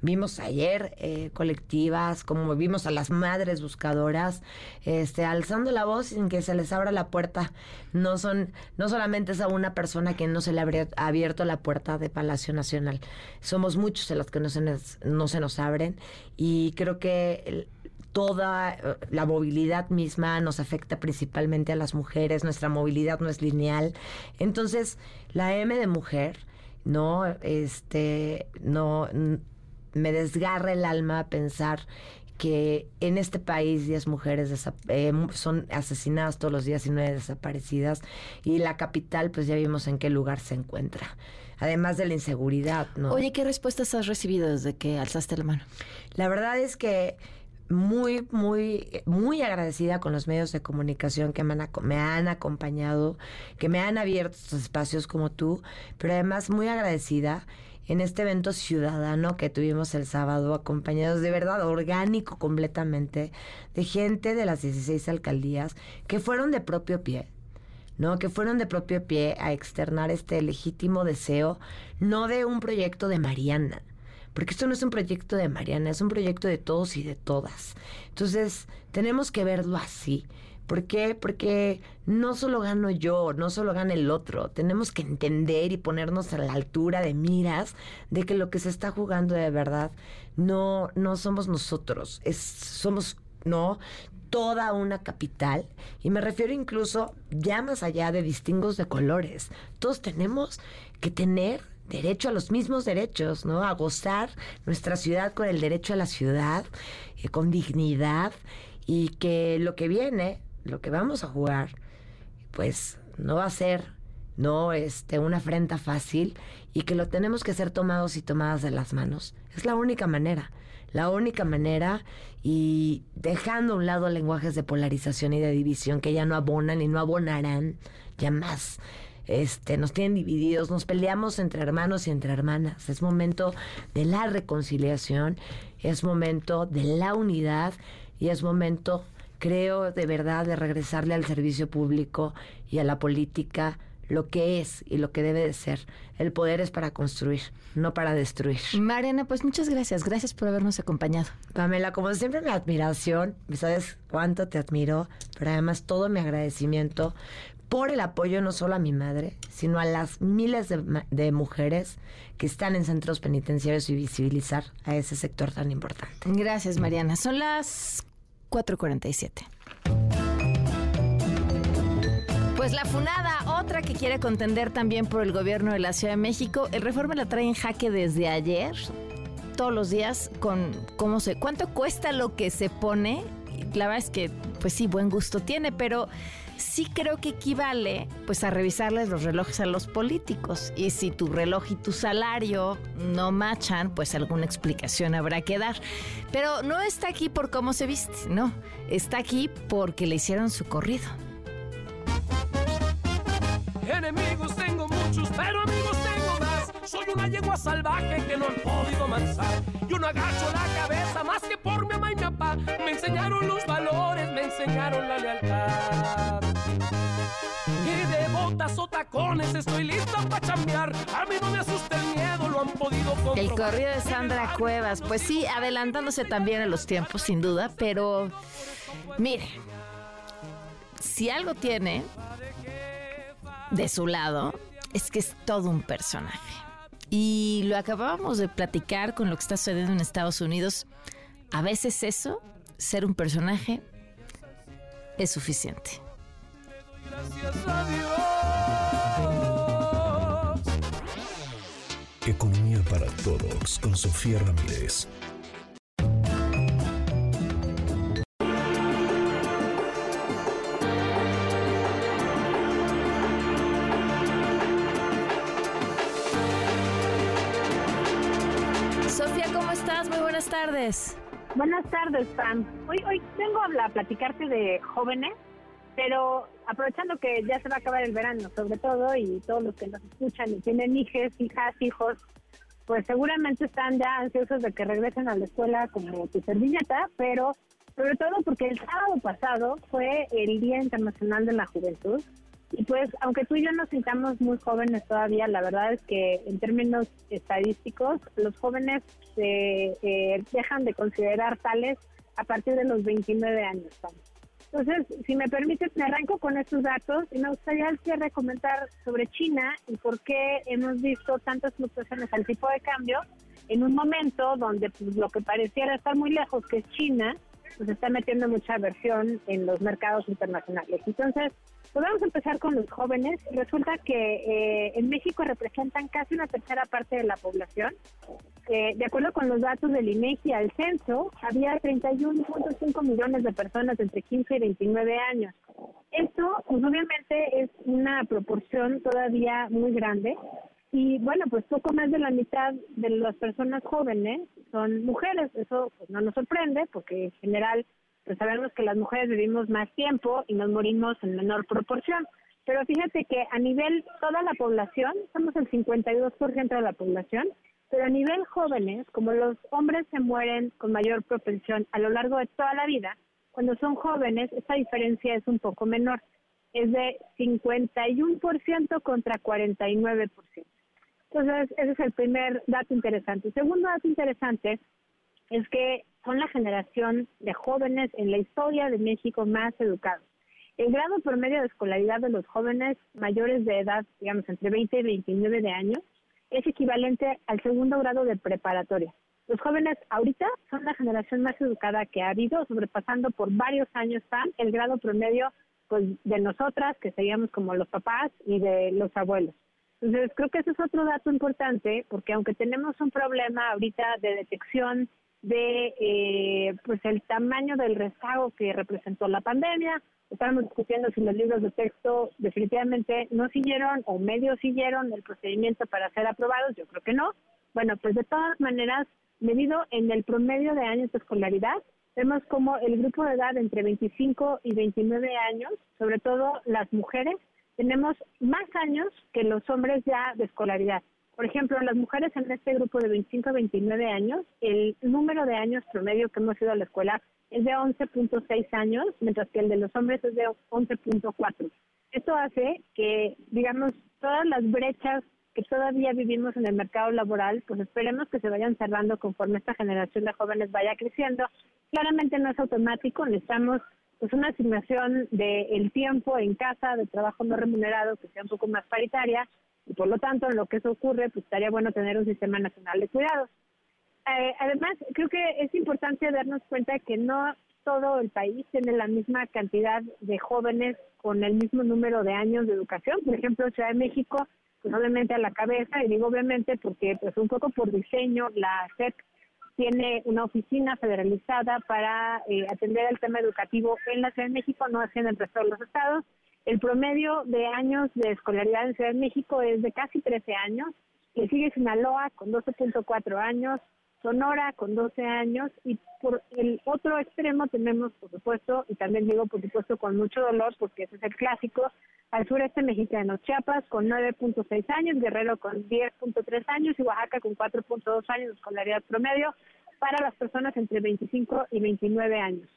[SPEAKER 20] Vimos ayer eh, colectivas como vimos a las madres buscadoras este alzando la voz sin que se les abra la puerta. No son no solamente es a una persona que no se le habría abierto la puerta de Palacio Nacional. Somos muchos en los que no se nos abren y creo que toda eh, la movilidad misma nos afecta principalmente a las mujeres, nuestra movilidad no es lineal. Entonces, la M de mujer, no, este, no, me desgarra el alma pensar que en este país 10 mujeres eh, son asesinadas todos los días y 9 desaparecidas y la capital pues ya vimos en qué lugar se encuentra. Además de la inseguridad, ¿no?
[SPEAKER 2] Oye, ¿qué respuestas has recibido desde que alzaste la mano?
[SPEAKER 20] La verdad es que muy, muy, muy agradecida con los medios de comunicación que me han, me han acompañado, que me han abierto estos espacios como tú, pero además muy agradecida en este evento ciudadano que tuvimos el sábado, acompañados de verdad, orgánico completamente, de gente de las 16 alcaldías que fueron de propio pie. ¿No? Que fueron de propio pie a externar este legítimo deseo, no de un proyecto de Mariana, porque esto no es un proyecto de Mariana, es un proyecto de todos y de todas. Entonces, tenemos que verlo así. ¿Por qué? Porque no solo gano yo, no solo gana el otro. Tenemos que entender y ponernos a la altura de miras de que lo que se está jugando de verdad no, no somos nosotros, es, somos, no, toda una capital. Y me refiero incluso ya más allá de distingos de colores. Todos tenemos que tener derecho a los mismos derechos, ¿no? A gozar nuestra ciudad con el derecho a la ciudad, eh, con dignidad y que lo que viene lo que vamos a jugar, pues no va a ser no este una afrenta fácil y que lo tenemos que ser tomados y tomadas de las manos. Es la única manera, la única manera y dejando a un lado lenguajes de polarización y de división que ya no abonan y no abonarán ya más. Este, nos tienen divididos, nos peleamos entre hermanos y entre hermanas. Es momento de la reconciliación, es momento de la unidad y es momento creo de verdad de regresarle al servicio público y a la política lo que es y lo que debe de ser. El poder es para construir, no para destruir.
[SPEAKER 2] Mariana, pues muchas gracias. Gracias por habernos acompañado.
[SPEAKER 20] Pamela, como siempre, mi admiración. Sabes cuánto te admiro, pero además todo mi agradecimiento por el apoyo no solo a mi madre, sino a las miles de, de mujeres que están en centros penitenciarios y visibilizar a ese sector tan importante.
[SPEAKER 2] Gracias, Mariana. Son las 447. Pues la funada, otra que quiere contender también por el gobierno de la Ciudad de México, el reforma la trae en jaque desde ayer, todos los días, con cómo se, cuánto cuesta lo que se pone. La verdad es que, pues sí, buen gusto tiene, pero sí creo que equivale pues a revisarles los relojes a los políticos y si tu reloj y tu salario no machan, pues alguna explicación habrá que dar. Pero no está aquí por cómo se viste, no, está aquí porque le hicieron su corrido.
[SPEAKER 21] Enemigos tengo muchos, pero amigos tengo más. Soy una yegua salvaje que no han podido mansar. Yo no agacho la cabeza más que por mi mamá y mi papá. Me enseñaron los valores, me enseñaron la lealtad. Y de botas o tacones estoy lista para chambear. A mí no me asusta el miedo, lo han podido comprobar.
[SPEAKER 2] El corrido de Sandra Cuevas, pues sí, adelantándose también en los tiempos, sin duda, pero mire, si algo tiene de su lado, es que es todo un personaje. Y lo acabábamos de platicar con lo que está sucediendo en Estados Unidos. A veces eso, ser un personaje, es suficiente.
[SPEAKER 1] Economía para todos con Sofía Ramírez.
[SPEAKER 2] Estás? Muy buenas tardes.
[SPEAKER 22] Buenas tardes, Pam. Hoy, hoy vengo a platicarte de jóvenes, pero aprovechando que ya se va a acabar el verano, sobre todo, y todos los que nos escuchan y tienen hijas, hijas, hijos, pues seguramente están ya ansiosos de que regresen a la escuela como tu servilleta, pero sobre todo porque el sábado pasado fue el Día Internacional de la Juventud y pues, aunque tú y yo nos sintamos muy jóvenes todavía, la verdad es que en términos estadísticos, los jóvenes se eh, dejan de considerar tales a partir de los 29 años. Entonces, si me permites, me arranco con estos datos y me gustaría al cierre comentar sobre China y por qué hemos visto tantas fluctuaciones al tipo de cambio en un momento donde pues, lo que pareciera estar muy lejos, que es China, pues está metiendo mucha versión en los mercados internacionales. Entonces, pues vamos a empezar con los jóvenes. Resulta que eh, en México representan casi una tercera parte de la población. Eh, de acuerdo con los datos del INEGI al censo, había 31.5 millones de personas entre 15 y 29 años. Esto, pues obviamente, es una proporción todavía muy grande. Y bueno, pues poco más de la mitad de las personas jóvenes son mujeres. Eso pues, no nos sorprende porque en general pues sabemos que las mujeres vivimos más tiempo y nos morimos en menor proporción. Pero fíjate que a nivel toda la población, somos el 52% de la población, pero a nivel jóvenes, como los hombres se mueren con mayor propensión a lo largo de toda la vida, cuando son jóvenes esta diferencia es un poco menor. Es de 51% contra 49%. Entonces, ese es el primer dato interesante. El segundo dato interesante es que son la generación de jóvenes en la historia de México más educados. El grado promedio de escolaridad de los jóvenes mayores de edad, digamos, entre 20 y 29 de años, es equivalente al segundo grado de preparatoria. Los jóvenes ahorita son la generación más educada que ha habido, sobrepasando por varios años el grado promedio pues, de nosotras, que seríamos como los papás, y de los abuelos. Entonces, creo que ese es otro dato importante, porque aunque tenemos un problema ahorita de detección de eh, pues el tamaño del rezago que representó la pandemia. Estamos discutiendo si los libros de texto definitivamente no siguieron o medio siguieron el procedimiento para ser aprobados. Yo creo que no. Bueno, pues de todas maneras, medido en el promedio de años de escolaridad, vemos como el grupo de edad entre 25 y 29 años, sobre todo las mujeres, tenemos más años que los hombres ya de escolaridad. Por ejemplo, las mujeres en este grupo de 25 a 29 años, el número de años promedio que hemos ido a la escuela es de 11.6 años, mientras que el de los hombres es de 11.4. Esto hace que, digamos, todas las brechas que todavía vivimos en el mercado laboral, pues esperemos que se vayan cerrando conforme esta generación de jóvenes vaya creciendo. Claramente no es automático, necesitamos pues una asignación del tiempo en casa, de trabajo no remunerado, que sea un poco más paritaria, y por lo tanto, en lo que eso ocurre, pues estaría bueno tener un sistema nacional de cuidados. Eh, además, creo que es importante darnos cuenta que no todo el país tiene la misma cantidad de jóvenes con el mismo número de años de educación. Por ejemplo, Ciudad de México, pues obviamente a la cabeza, y digo obviamente porque pues un poco por diseño, la SEP tiene una oficina federalizada para eh, atender el tema educativo en la Ciudad de México, no así en el resto de los estados. El promedio de años de escolaridad en Ciudad de México es de casi 13 años, le sigue Sinaloa con 12.4 años, Sonora con 12 años y por el otro extremo tenemos, por supuesto, y también digo, por supuesto, con mucho dolor, porque ese es el clásico, al sureste mexicano, Chiapas con 9.6 años, Guerrero con 10.3 años y Oaxaca con 4.2 años de escolaridad promedio para las personas entre 25 y 29 años.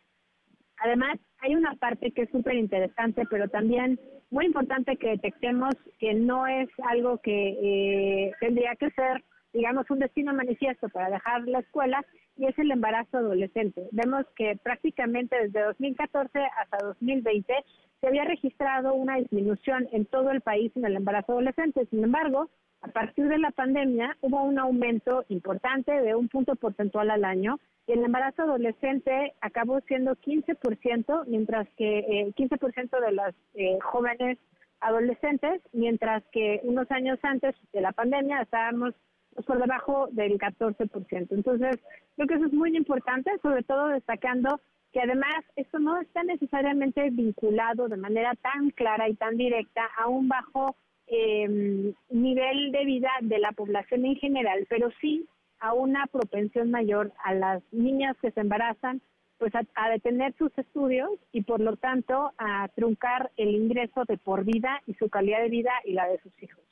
[SPEAKER 22] Además, hay una parte que es súper interesante, pero también muy importante que detectemos que no es algo que eh, tendría que ser, digamos, un destino manifiesto para dejar la escuela, y es el embarazo adolescente. Vemos que prácticamente desde 2014 hasta 2020 se había registrado una disminución en todo el país en el embarazo adolescente. Sin embargo, a partir de la pandemia hubo un aumento importante de un punto porcentual al año y el embarazo adolescente acabó siendo 15%, mientras que eh, 15% de las eh, jóvenes adolescentes, mientras que unos años antes de la pandemia estábamos pues, por debajo del 14%. Entonces, creo que eso es muy importante, sobre todo destacando que además esto no está necesariamente vinculado de manera tan clara y tan directa a un bajo eh, nivel de vida de la población en general, pero sí a una propensión mayor a las niñas que se embarazan pues a, detener sus estudios y por lo tanto a truncar el ingreso de por vida y su calidad de vida y la de sus hijos.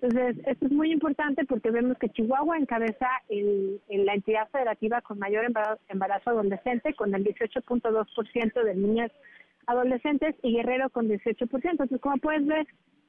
[SPEAKER 22] Entonces, esto es muy importante porque vemos que Chihuahua encabeza el, la entidad federativa con mayor embarazo, embarazo adolescente, con el 18.2% de niñas adolescentes y Guerrero con 18%. Entonces, como puedes ver,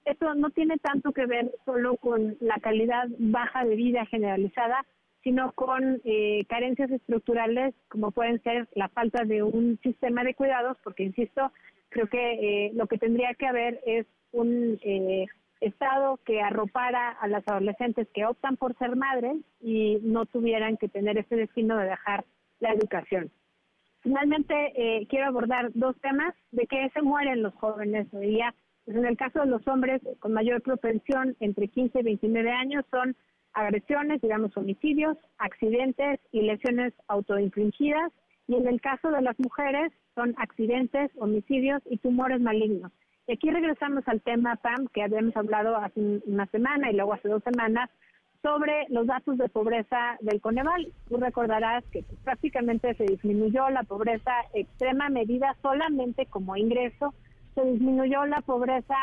[SPEAKER 22] esto no tiene tanto que ver solo con la calidad baja de vida generalizada, sino con eh, carencias estructurales como pueden ser la falta de un sistema de cuidados, porque insisto, creo que eh, lo que tendría que haber es un eh, Estado que arropara a las adolescentes que optan por ser madres y no tuvieran que tener ese destino de dejar la educación. Finalmente, eh, quiero abordar dos temas de qué se mueren los jóvenes hoy día. Pues en el caso de los hombres con mayor propensión entre 15 y 29 años son agresiones, digamos homicidios, accidentes y lesiones autoinfligidas. Y en el caso de las mujeres son accidentes, homicidios y tumores malignos. Y aquí regresamos al tema, Pam, que habíamos hablado hace una semana y luego hace dos semanas, sobre los datos de pobreza del Coneval. Tú recordarás que prácticamente se disminuyó la pobreza extrema medida solamente como ingreso, se disminuyó la pobreza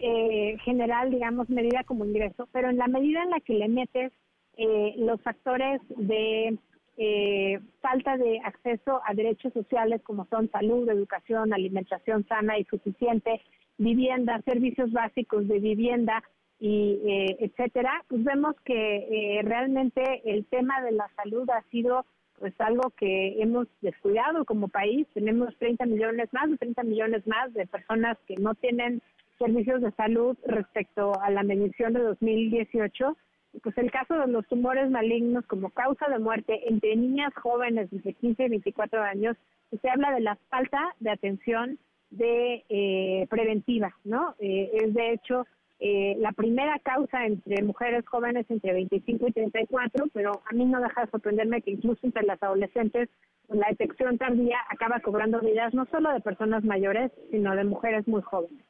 [SPEAKER 22] eh, general, digamos, medida como ingreso, pero en la medida en la que le metes eh, los factores de eh, falta de acceso a derechos sociales como son salud, educación, alimentación sana y suficiente, vivienda, servicios básicos de vivienda y eh, etcétera, pues vemos que eh, realmente el tema de la salud ha sido pues algo que hemos descuidado como país. Tenemos 30 millones más de 30 millones más de personas que no tienen servicios de salud respecto a la medición de 2018. Pues el caso de los tumores malignos como causa de muerte entre niñas jóvenes de 15 y 24 años, pues se habla de la falta de atención de eh, preventiva, ¿no? Eh, es de hecho eh, la primera causa entre mujeres jóvenes entre 25 y 34, pero a mí no deja de sorprenderme que incluso entre las adolescentes la detección tardía acaba cobrando vidas no solo de personas mayores, sino de mujeres muy jóvenes.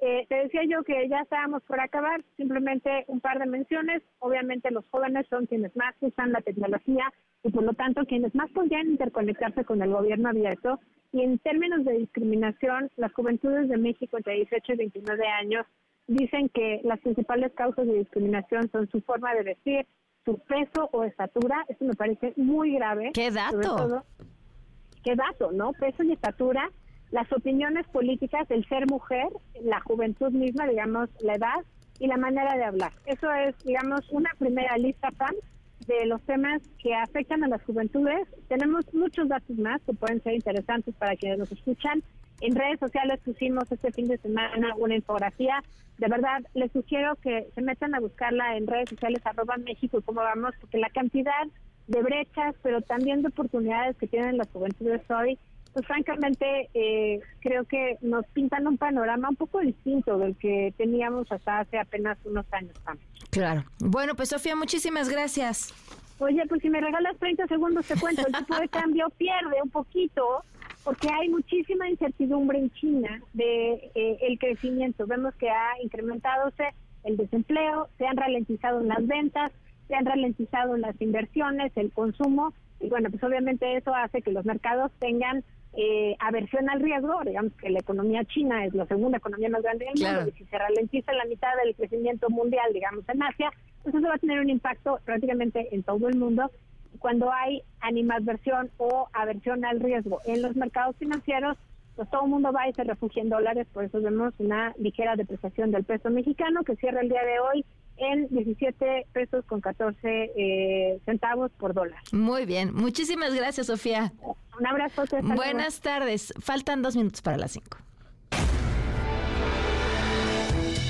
[SPEAKER 22] te decía yo que ya estábamos por acabar, simplemente un par de menciones. Obviamente los jóvenes son quienes más usan la tecnología y por lo tanto quienes más podrían interconectarse con el gobierno abierto y en términos de discriminación, las juventudes de México entre 18 y 29 años dicen que las principales causas de discriminación son su forma de vestir, su peso o estatura. Eso me parece muy grave.
[SPEAKER 2] ¿Qué dato?
[SPEAKER 22] ¿Qué dato, no? Peso y estatura, las opiniones políticas, el ser mujer, la juventud misma, digamos, la edad y la manera de hablar. Eso es, digamos, una primera lista, Pam, de los temas que afectan a las juventudes. Tenemos muchos datos más que pueden ser interesantes para quienes nos escuchan. En redes sociales pusimos este fin de semana una infografía. De verdad, les sugiero que se metan a buscarla en redes sociales arroba México y cómo vamos, porque la cantidad de brechas, pero también de oportunidades que tienen las juventudes hoy, pues francamente eh, creo que nos pintan un panorama un poco distinto del que teníamos hasta hace apenas unos años.
[SPEAKER 2] Claro. Bueno, pues Sofía, muchísimas gracias.
[SPEAKER 22] Oye, pues si me regalas 30 segundos te cuento, el tipo de cambio pierde un poquito porque hay muchísima incertidumbre en China de eh, el crecimiento. Vemos que ha incrementado el desempleo, se han ralentizado las ventas, se han ralentizado las inversiones, el consumo y bueno, pues obviamente eso hace que los mercados tengan eh, aversión al riesgo, digamos que la economía china es la segunda economía más grande del mundo, y si se ralentiza la mitad del crecimiento mundial, digamos, en Asia, pues eso va a tener un impacto prácticamente en todo el mundo. Cuando hay animadversión o aversión al riesgo en los mercados financieros, pues todo el mundo va y se refugia en dólares, por eso vemos una ligera depreciación del peso mexicano que cierra el día de hoy en 17 pesos con 14 eh, centavos por dólar.
[SPEAKER 2] Muy bien, muchísimas gracias Sofía.
[SPEAKER 22] Un abrazo.
[SPEAKER 2] Buenas tardes, faltan dos minutos para las cinco.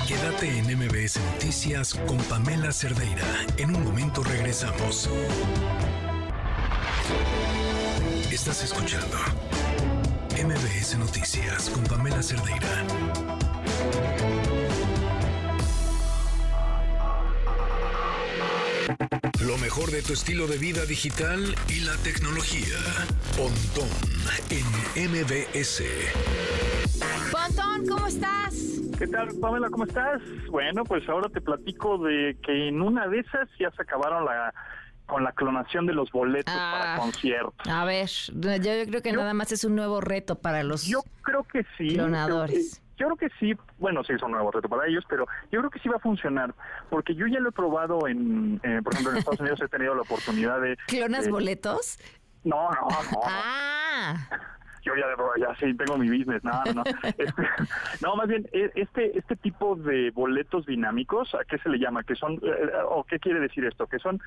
[SPEAKER 1] Quédate en MBS Noticias con Pamela Cerdeira. En un momento regresamos. Estás escuchando MBS Noticias con Pamela Cerdeira. Lo mejor de tu estilo de vida digital y la tecnología. Pontón en MBS.
[SPEAKER 2] Pontón, ¿cómo estás?
[SPEAKER 23] ¿Qué tal, Pamela? ¿Cómo estás? Bueno, pues ahora te platico de que en una de esas ya se acabaron la con la clonación de los boletos para ah, conciertos.
[SPEAKER 2] A ver, yo, creo que nada más es un nuevo reto para los
[SPEAKER 23] yo creo que sí,
[SPEAKER 2] clonadores.
[SPEAKER 23] Yo creo que sí, bueno, sí es un nuevo reto para ellos, pero yo creo que sí va a funcionar, porque yo ya lo he probado en, eh, por ejemplo, en Estados Unidos he tenido la oportunidad de...
[SPEAKER 2] ¿Clonas boletos?
[SPEAKER 23] No, no, no.
[SPEAKER 2] Ah
[SPEAKER 23] yo ya, ya sí tengo mi business, no, no, este, no. más bien, e, este, este tipo de boletos dinámicos, ¿a qué se le llama? Que son, eh, o qué quiere decir esto? Que son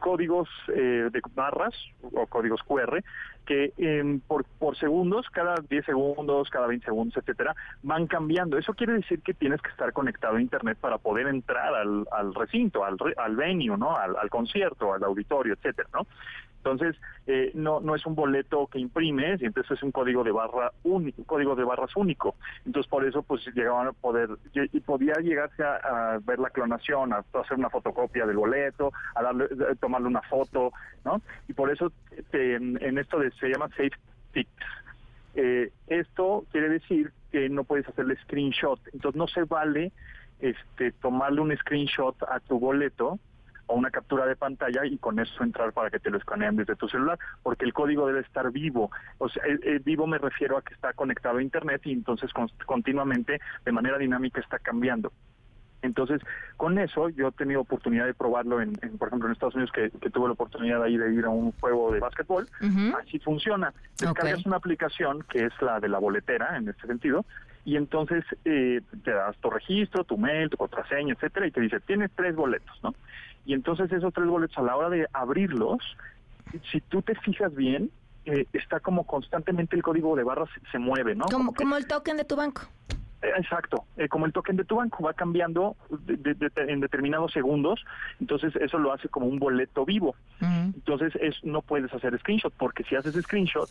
[SPEAKER 23] códigos eh, de barras o códigos QR que em, por, por segundos, cada 10 segundos, cada 20 segundos, etcétera, van cambiando. Eso quiere decir que tienes que estar conectado a internet para poder entrar al, al recinto, al, al venue, ¿no? Al, al concierto, al auditorio, etcétera, ¿no? Entonces, eh, no, no es un boleto que imprimes, y entonces es un código de barra único, código de barras único. Entonces, por eso, pues llegaban a poder, y podía llegarse a, ver la clonación, a, hacer una fotocopia del boleto, a darle, tomarle una foto, ¿no? Y por eso en, esto de, se llama Safe Eh, esto quiere decir que no puedes hacerle screenshot, entonces no se vale este tomarle un screenshot a tu boleto o una captura de pantalla y con eso entrar para que te lo escaneen desde tu celular, porque el código debe estar vivo. O sea, vivo me refiero a que está conectado a Internet y entonces continuamente, de manera dinámica, está cambiando. Entonces, con eso yo he tenido oportunidad de probarlo, en, por ejemplo, en Estados Unidos, que, tuve la oportunidad ahí de ir a un juego de básquetbol. Así funciona. Descargas una aplicación que es la de la boletera, en este sentido, y entonces eh, te das tu registro, tu mail, tu contraseña, etcétera, y te dice, tienes tres boletos, ¿no? Y entonces esos tres boletos a la hora de abrirlos, si tú te fijas bien, eh, está como constantemente el código de barras se, mueve, ¿no?
[SPEAKER 2] Como, como, el token de tu banco.
[SPEAKER 23] Eh, exacto, eh, como el token de tu banco va cambiando en determinados segundos, entonces eso lo hace como un boleto vivo. Entonces es, no puedes hacer screenshot, porque si haces screenshot,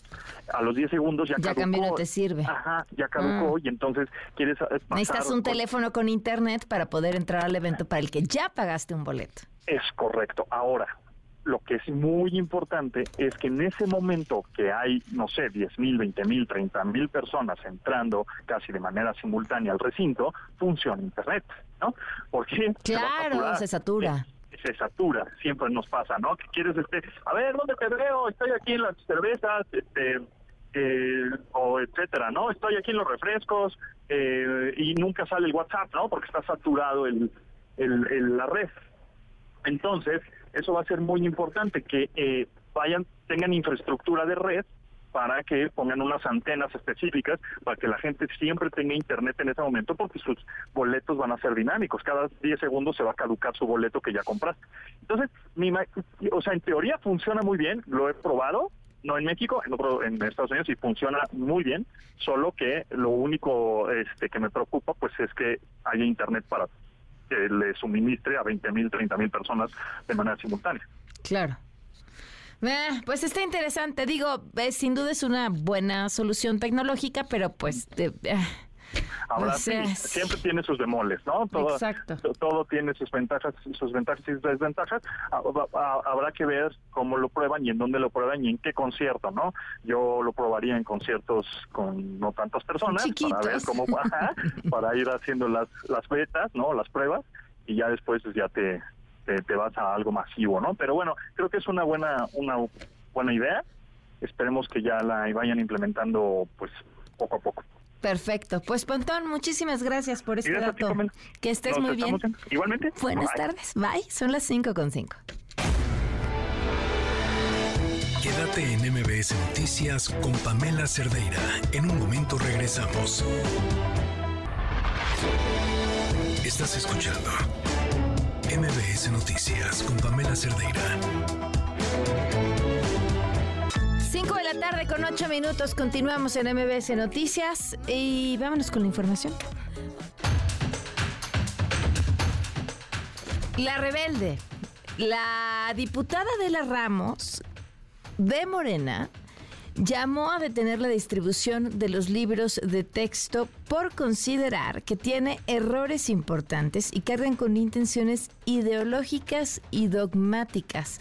[SPEAKER 23] a los 10 segundos ya,
[SPEAKER 2] ya
[SPEAKER 23] caducó.
[SPEAKER 2] no te sirve.
[SPEAKER 23] Ajá, ya caducó ah. y entonces quieres pasar
[SPEAKER 2] Necesitas un teléfono con internet para poder entrar al evento para el que ya pagaste un boleto.
[SPEAKER 23] Es correcto. Ahora, lo que es muy importante es que en ese momento que hay, no sé, 10 mil, 20 mil, 30 mil personas entrando casi de manera simultánea al recinto, funciona Internet, ¿no? Porque
[SPEAKER 2] claro, se, satura.
[SPEAKER 23] Se, satura, siempre nos pasa, ¿no? Que quieres, este, a ver, ¿dónde te veo? Estoy aquí en las cervezas, este, eh, o etcétera, ¿no? Estoy aquí en los refrescos eh, y nunca sale el WhatsApp, ¿no? Porque está saturado el, el la red. Entonces, eso va a ser muy importante, que eh, vayan, tengan infraestructura de red para que pongan unas antenas específicas para que la gente siempre tenga internet en ese momento porque sus boletos van a ser dinámicos. Cada 10 segundos se va a caducar su boleto que ya compraste. Entonces, mi, o sea, en teoría funciona muy bien, lo he probado, no en México, en, Estados Unidos y funciona muy bien, solo que lo único este, que me preocupa pues es que haya internet para que le suministre a 20 mil, 30 mil personas de manera simultánea.
[SPEAKER 2] Claro. Eh, pues está interesante. Digo, sin duda es una buena solución tecnológica, pero pues... Eh,
[SPEAKER 23] Ahora sí, siempre tiene sus demoles, ¿no? Todo,
[SPEAKER 2] Exacto.
[SPEAKER 23] Todo tiene sus ventajas, sus ventajas y sus desventajas. Ah, habrá que ver cómo lo prueban y en dónde lo prueban y en qué concierto, ¿no? Yo lo probaría en conciertos con no tantas personas para ver cómo para ir haciendo las las betas, ¿no? Las pruebas y ya después pues, ya te, te, vas a algo masivo, ¿no? Pero bueno, creo que es una buena una buena idea. Esperemos que ya la vayan implementando pues poco a poco.
[SPEAKER 2] Perfecto. Pues Pontón, muchísimas gracias por este dato. que estés muy bien.
[SPEAKER 23] Igualmente.
[SPEAKER 2] Buenas tardes. Bye. Son las 5 con 5.
[SPEAKER 1] Quédate en MBS Noticias con Pamela Cerdeira. En un momento regresamos. Estás escuchando MBS Noticias con Pamela Cerdeira.
[SPEAKER 2] 5 de la tarde con 8 minutos. Continuamos en MBS Noticias y vámonos con la información. La rebelde, la diputada de la Ramos de Morena llamó a detener la distribución de los libros de texto por considerar que tiene errores importantes y cargan con intenciones ideológicas y dogmáticas.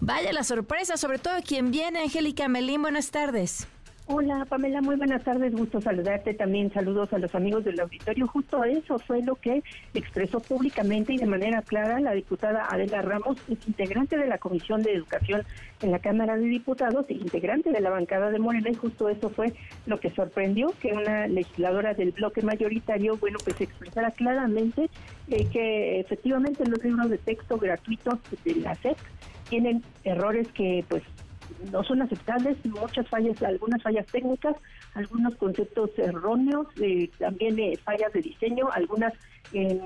[SPEAKER 2] Vaya la sorpresa, sobre todo quien viene, Angélica Melín, buenas tardes.
[SPEAKER 22] Hola Pamela, muy buenas tardes, gusto saludarte también, saludos a los amigos del auditorio. Justo eso fue lo que expresó públicamente y de manera clara la diputada Adela Ramos, integrante de la Comisión de Educación en la Cámara de Diputados e integrante de la bancada de Morena y justo eso fue lo que sorprendió que una legisladora del bloque mayoritario, bueno, pues expresara claramente eh, que efectivamente los libros de texto gratuitos de la SEC tienen errores que pues no son aceptables, muchas fallas, algunas fallas técnicas, algunos conceptos erróneos, eh, también eh, fallas de diseño, algunas em,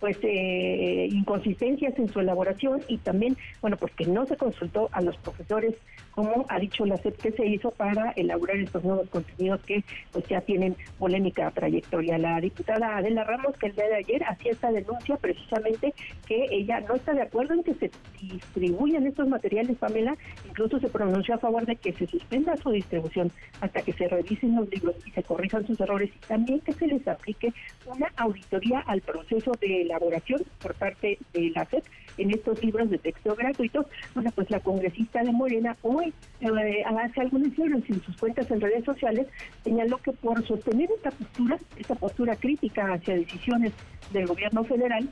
[SPEAKER 24] pues eh, inconsistencias en su elaboración y también, bueno, pues que no se consultó a los profesores como ha dicho la SEP que se hizo para elaborar estos nuevos contenidos que pues ya tienen polémica trayectoria. La diputada Adela Ramos que el día de ayer hacía esta denuncia precisamente que ella no está de acuerdo en que se distribuyan estos materiales, Pamela, incluso se pronunció a favor de que se suspenda su distribución hasta que se revisen los libros y se corrijan sus errores y también que se les aplique una auditoría al proceso de elaboración por parte de la SEP en estos libros de texto gratuitos. Bueno, pues la congresista de Morena hoy, eh, hace algunas horas en sus cuentas en redes sociales, señaló que por sostener esta postura, esta postura crítica hacia decisiones del gobierno federal,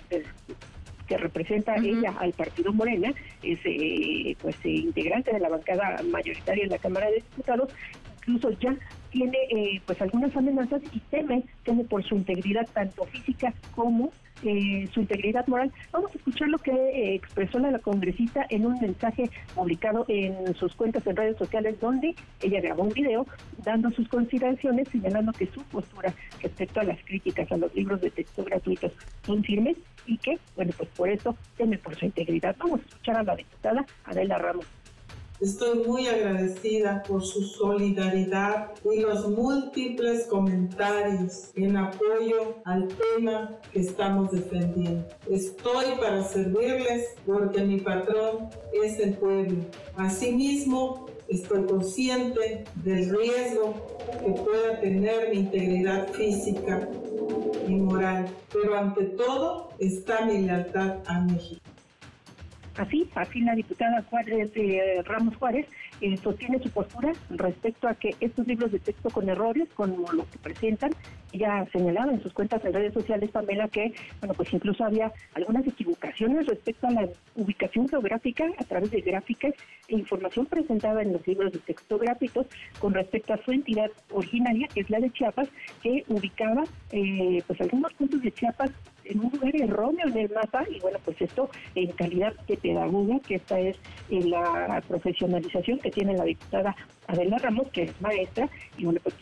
[SPEAKER 24] que representa ella al partido Morena, es eh, pues eh, integrante de la bancada mayoritaria en la Cámara de Diputados, incluso ya tiene pues algunas amenazas y teme, teme por su integridad tanto física como eh, su integridad moral. Vamos a escuchar lo que eh, expresó la, congresista en un mensaje publicado en sus cuentas en redes sociales, donde ella grabó un video dando sus consideraciones, señalando que su postura respecto a las críticas a los libros de texto gratuitos son firmes y que, bueno, pues por eso teme por su integridad. Vamos a escuchar a la diputada Adela Ramos.
[SPEAKER 25] Estoy muy agradecida por su solidaridad y los múltiples comentarios en apoyo al tema que estamos defendiendo. Estoy para servirles porque mi patrón es el pueblo. Asimismo, estoy consciente del riesgo que pueda tener mi integridad física y moral, pero ante todo está mi lealtad a México.
[SPEAKER 24] Así, así la diputada Juárez, eh, Ramos Juárez eh, sostiene su postura respecto a que estos libros de texto con errores, como los que presentan, ella ha señalado en sus cuentas en redes sociales, Pamela, que, bueno, pues incluso había algunas equivocaciones respecto a la ubicación geográfica a través de gráficas e información presentada en los libros de texto gráficos con respecto a su entidad originaria, que es la de Chiapas, que ubicaba, eh, pues algunos puntos de Chiapas en un lugar erróneo en el mapa y bueno, pues esto en calidad de pedagoga, que esta es eh, la profesionalización que tiene la diputada Adela Ramos, que es maestra y pues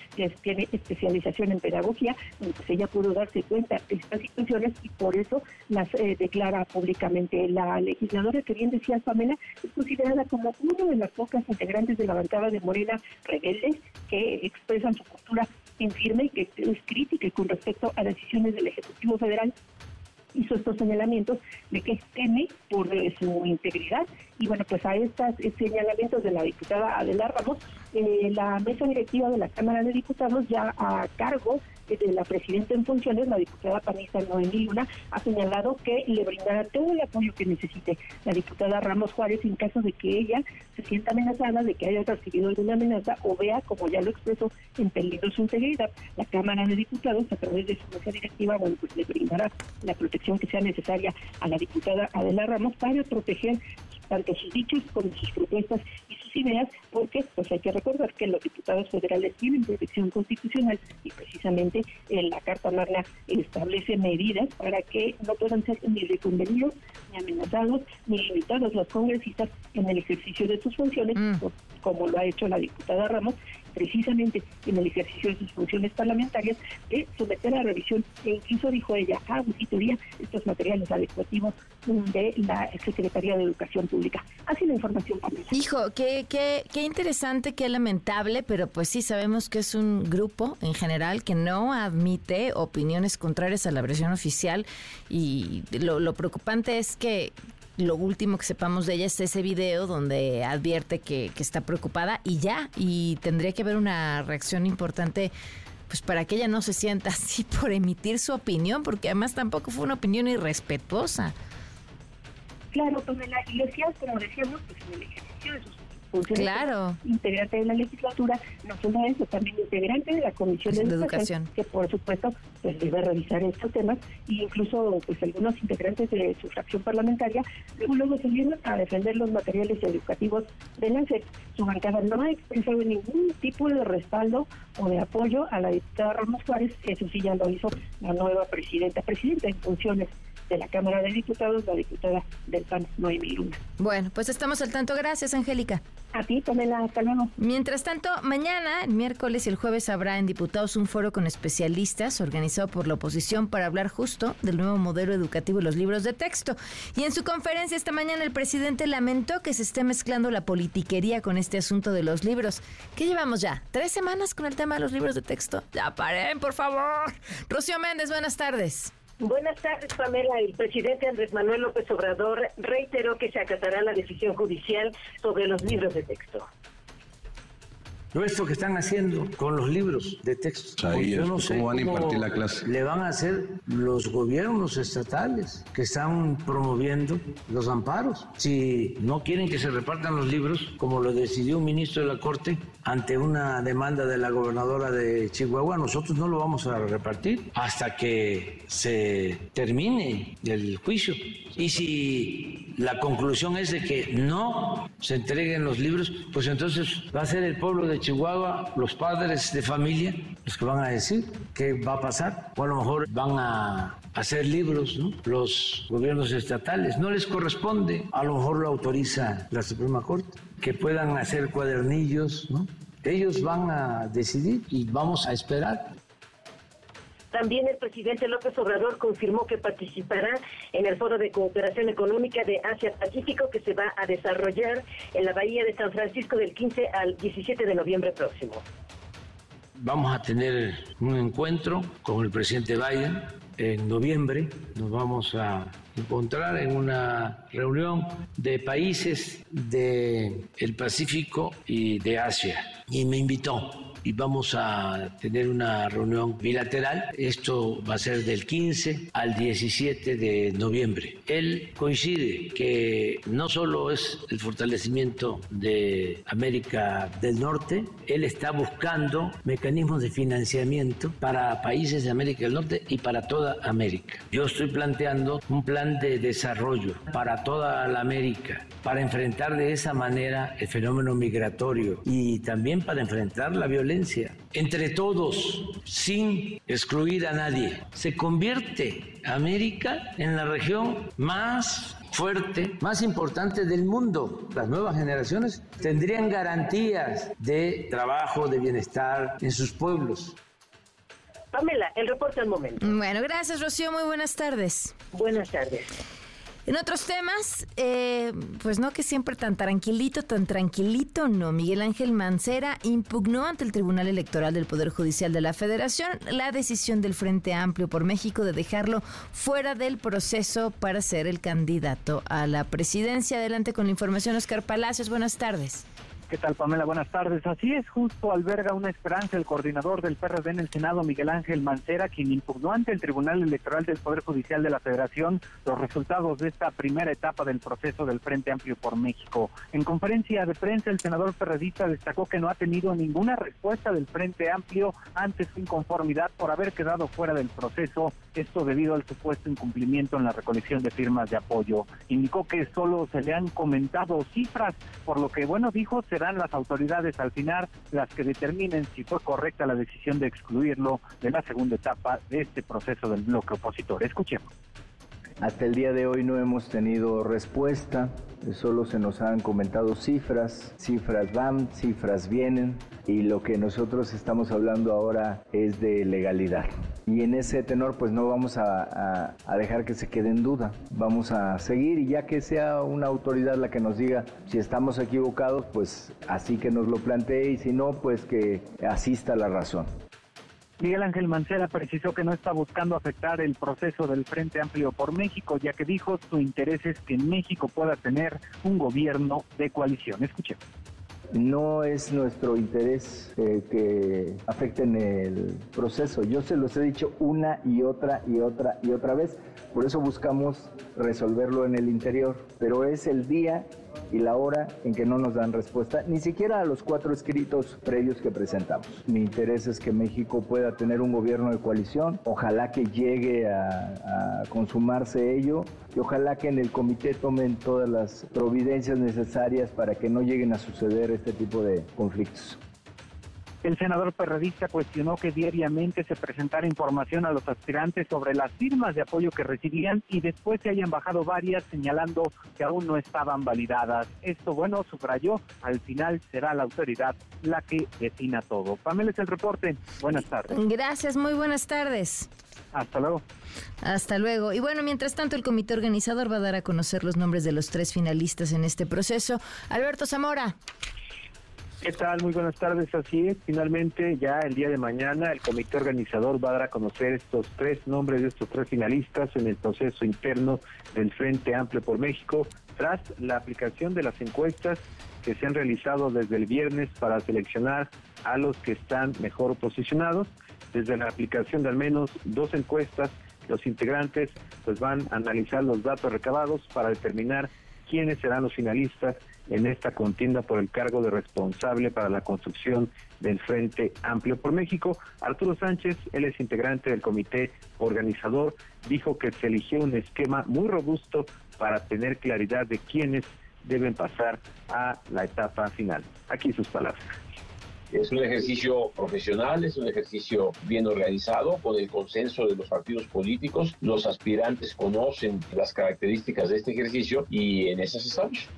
[SPEAKER 24] tiene especialización en pedagogía, pues ella pudo darse cuenta de estas situaciones y por eso las eh, declara públicamente. La legisladora que bien decía Pamela es considerada como una de las pocas integrantes de la bancada de Morena rebeldes que expresan su postura en firme y que es crítica con respecto a decisiones del Ejecutivo Federal hizo estos señalamientos de que teme por su integridad. Y bueno pues a estos señalamientos de la diputada Adela Ramos eh, la mesa directiva de la Cámara de Diputados ya a cargo de la presidenta en funciones, la diputada panista Noemí Luna, ha señalado que le brindará todo el apoyo que necesite la diputada Ramos Juárez en caso de que ella se sienta amenazada, de que haya recibido alguna amenaza o vea, como ya lo expresó, en peligro su integridad. La Cámara de Diputados, a través de su mesa directiva, bueno, pues le brindará la protección que sea necesaria a la diputada Adela Ramos para proteger tanto sus dichos como sus propuestas y sus ideas, porque pues hay que recordar que los diputados federales tienen protección constitucional y precisamente en la Carta Magna establece medidas para que no puedan ser ni reconvenidos, ni amenazados, ni limitados los congresistas en el ejercicio de sus funciones, mm. como lo ha hecho la diputada Ramos, precisamente en el ejercicio de sus funciones parlamentarias, de someter a revisión e incluso dijo ella a auditoría estos materiales adecuativos de la Secretaría de Educación Pública. Así la información.
[SPEAKER 2] Hijo, qué, qué, qué interesante, qué lamentable, pero pues sí sabemos que es un grupo en general que no admite opiniones contrarias a la versión oficial y lo preocupante es que lo último que sepamos de ella es ese video donde advierte que, está preocupada y ya, y tendría que haber una reacción importante pues para que ella no se sienta así por emitir su opinión, porque además tampoco fue una opinión irrespetuosa.
[SPEAKER 24] Claro, Pamela, y decías, como decíamos, pues en el ejercicio de sus
[SPEAKER 2] claro.
[SPEAKER 24] integrante de la legislatura, no solo eso, también integrante de la Comisión de, educación, que por supuesto pues debe revisar estos temas, e incluso pues algunos integrantes de su fracción parlamentaria luego, luego salieron a defender los materiales educativos de la Su bancada no ha expresado ningún tipo de respaldo o de apoyo a la diputada Ramos Juárez, eso sí ya lo hizo la nueva presidenta, presidenta en funciones de la Cámara de Diputados, la diputada del PAN, Noemí Luna.
[SPEAKER 2] Bueno, pues estamos al tanto. Gracias, Angélica.
[SPEAKER 24] A ti, Pamela, hasta luego.
[SPEAKER 2] Mientras tanto, mañana, el miércoles y el jueves habrá en Diputados un foro con especialistas organizado por la oposición para hablar justo del nuevo modelo educativo y los libros de texto. Y en su conferencia esta mañana el presidente lamentó que se esté mezclando la politiquería con este asunto de los libros. ¿Qué llevamos ya? ¿Tres semanas con el tema de los libros de texto? Ya paren, por favor. Rocío Méndez, buenas tardes.
[SPEAKER 26] Buenas tardes, Pamela. El presidente Andrés Manuel López Obrador reiteró que se acatará la decisión judicial sobre los libros de texto.
[SPEAKER 5] No esto que están haciendo con los libros de texto.
[SPEAKER 4] Ahí
[SPEAKER 5] Yo no sé
[SPEAKER 4] ¿cómo van a impartir la clase?
[SPEAKER 5] Le van a hacer los gobiernos estatales que están promoviendo los amparos. Si no quieren que se repartan los libros, como lo decidió un ministro de la Corte ante una demanda de la gobernadora de Chihuahua, nosotros no lo vamos a repartir hasta que se termine el juicio. Y si la conclusión es de que no se entreguen los libros, pues entonces va a ser el pueblo de Chihuahua, los padres de familia, los que van a decir qué va a pasar. O a lo mejor van a hacer libros, ¿no? Los gobiernos estatales. No les corresponde. A lo mejor lo autoriza la Suprema Corte. Que puedan hacer cuadernillos, ¿no? Ellos van a decidir y vamos a esperar.
[SPEAKER 26] También el presidente López Obrador confirmó que participará en el Foro de Cooperación Económica de Asia-Pacífico que se va a desarrollar en la Bahía de San Francisco del 15 al 17 de noviembre próximo.
[SPEAKER 5] Vamos a tener un encuentro con el presidente Biden en noviembre. Nos vamos a encontrar en una reunión de países del el Pacífico y de Asia. Y me invitó y vamos a tener una reunión bilateral. Esto va a ser del 15 al 17 de noviembre. Él coincide que no solo es el fortalecimiento de América del Norte, él está buscando mecanismos de financiamiento para países de América del Norte y para toda América. Yo estoy planteando un plan de desarrollo para toda la América, para enfrentar de esa manera el fenómeno migratorio y también para enfrentar la violencia entre todos, sin excluir a nadie. Se convierte América en la región más fuerte, más importante del mundo. Las nuevas generaciones tendrían garantías de trabajo, de bienestar en sus pueblos.
[SPEAKER 26] Pamela, el reporte al momento.
[SPEAKER 2] Bueno, gracias, Rocío. Muy buenas tardes.
[SPEAKER 26] Buenas tardes.
[SPEAKER 2] En otros temas, eh, pues no que siempre tan tranquilito, tan tranquilito, no. Miguel Ángel Mancera impugnó ante el Tribunal Electoral del Poder Judicial de la Federación la decisión del Frente Amplio por México de dejarlo fuera del proceso para ser el candidato a la presidencia. Adelante con la información, Oscar Palacios. Buenas tardes.
[SPEAKER 27] ¿Qué tal, Pamela? Buenas tardes. Así es, justo alberga una esperanza el coordinador del PRD en el Senado, Miguel Ángel Mancera, quien impugnó ante el Tribunal Electoral del Poder Judicial de la Federación los resultados de esta primera etapa del proceso del Frente Amplio por México. En conferencia de prensa, el senador perredista destacó que no ha tenido ninguna respuesta del Frente Amplio ante su inconformidad por haber quedado fuera del proceso, esto debido al supuesto incumplimiento en la recolección de firmas de apoyo. Indicó que solo se le han comentado cifras, por lo que, bueno, dijo, se serán las autoridades al final las que determinen si fue correcta la decisión de excluirlo de la segunda etapa de este proceso del bloque opositor. Escuchemos.
[SPEAKER 28] Hasta el día de hoy no hemos tenido respuesta, solo se nos han comentado cifras, cifras van, cifras vienen y lo que nosotros estamos hablando ahora es de legalidad. Y en ese tenor pues no vamos a, dejar que se quede en duda, vamos a seguir y ya que sea una autoridad la que nos diga si estamos equivocados pues así que nos lo plantee y si no pues que asista la razón.
[SPEAKER 27] Miguel Ángel Mancera precisó que no está buscando afectar el proceso del Frente Amplio por México, ya que dijo su interés es que México pueda tener un gobierno de coalición. Escuchemos.
[SPEAKER 28] No es nuestro interés eh, que afecten el proceso. Yo se los he dicho una y otra y otra y otra vez. Por eso buscamos resolverlo en el interior. Pero es el día y la hora en que no nos dan respuesta, ni siquiera a los cuatro escritos previos que presentamos. Mi interés es que México pueda tener un gobierno de coalición, ojalá que llegue a, a consumarse ello y ojalá que en el comité tomen todas las providencias necesarias para que no lleguen a suceder este tipo de conflictos.
[SPEAKER 15] El senador perredista cuestionó que diariamente se presentara información a los aspirantes sobre las firmas de apoyo que recibían y después se hayan bajado varias señalando que aún no estaban validadas. Esto, bueno, subrayó, al final será la autoridad la que defina todo. Pamela es el reporte. Buenas tardes.
[SPEAKER 2] Gracias, muy buenas tardes.
[SPEAKER 15] Hasta luego.
[SPEAKER 2] Hasta luego. Y bueno, mientras tanto, el comité organizador va a dar a conocer los nombres de los tres finalistas en este proceso. Alberto Zamora.
[SPEAKER 18] ¿Qué tal? Muy buenas tardes. Así es, finalmente ya el día de mañana el comité organizador va a dar a conocer estos tres nombres de estos tres finalistas en el proceso interno del Frente Amplio por México, tras la aplicación de las encuestas que se han realizado desde el viernes para seleccionar a los que están mejor posicionados. Desde la aplicación de al menos dos encuestas, los integrantes pues van a analizar los datos recabados para determinar quiénes serán los finalistas en esta contienda por el cargo de responsable para la construcción del Frente Amplio por México. Arturo Sánchez, él es integrante del comité organizador, dijo que se eligió un esquema muy robusto para tener claridad de quiénes deben pasar a la etapa final. Aquí sus palabras.
[SPEAKER 29] Es un ejercicio profesional, es un ejercicio bien organizado, con el consenso de los partidos políticos. Los aspirantes conocen las características de este ejercicio y en esas estamos.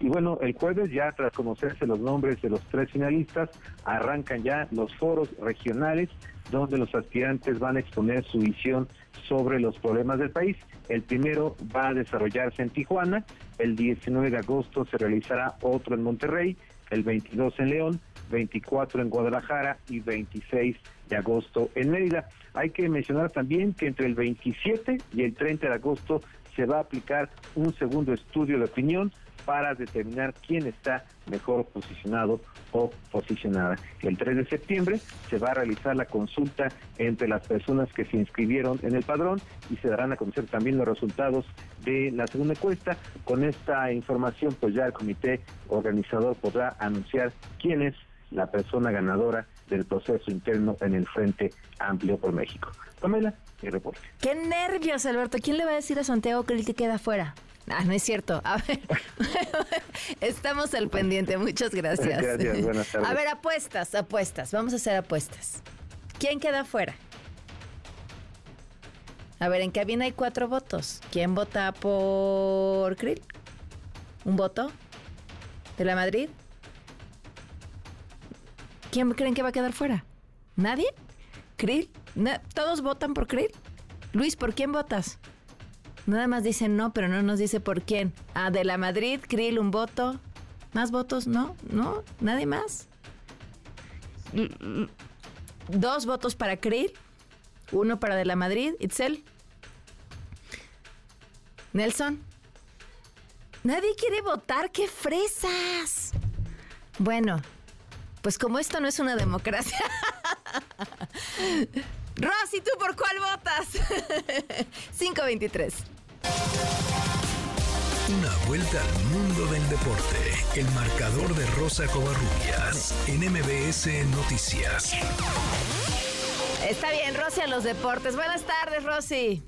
[SPEAKER 18] Y bueno, el jueves ya tras conocerse los nombres de los tres finalistas, arrancan ya los foros regionales donde los aspirantes van a exponer su visión sobre los problemas del país. El primero va a desarrollarse en Tijuana, el 19 de agosto se realizará otro en Monterrey, el 22 en León, 24 en Guadalajara y 26 de agosto en Mérida. Hay que mencionar también que entre el 27 y el 30 de agosto se va a aplicar un segundo estudio de opinión para determinar quién está mejor posicionado o posicionada. El 3 de septiembre se va a realizar la consulta entre las personas que se inscribieron en el padrón y se darán a conocer también los resultados de la segunda encuesta. Con esta información, pues ya el comité organizador podrá anunciar quién es la persona ganadora del proceso interno en el Frente Amplio por México. Pamela, mi reporte.
[SPEAKER 2] Qué nervios, Alberto. ¿Quién le va a decir a Santiago que él que queda fuera? Ah, no es cierto. A ver, estamos al pendiente. Muchas gracias.
[SPEAKER 18] Gracias, buenas tardes.
[SPEAKER 2] A ver, apuestas, apuestas. Vamos a hacer apuestas. ¿Quién queda fuera? A ver, en cabina hay cuatro votos. ¿Quién vota por Krill? ¿Un voto? ¿De la Madrid? ¿Quién creen que va a quedar fuera? ¿Nadie? ¿Krill? ¿Todos votan por Krill? Luis, ¿por quién votas? Nada más dicen no, pero no nos dice por quién. Ah, de la Madrid, Krill, un voto. ¿Más votos? No, no, nadie más. Dos votos para Krill, uno para de la Madrid. Itzel. Nelson. Nadie quiere votar, qué fresas. Bueno, pues como esto no es una democracia. Rosy, ¿tú por cuál votas? 523.
[SPEAKER 1] Una vuelta al mundo del deporte. El marcador de Rosa Covarrubias en MBS Noticias.
[SPEAKER 2] Está bien, Rosy a los deportes. Buenas tardes, Rosy.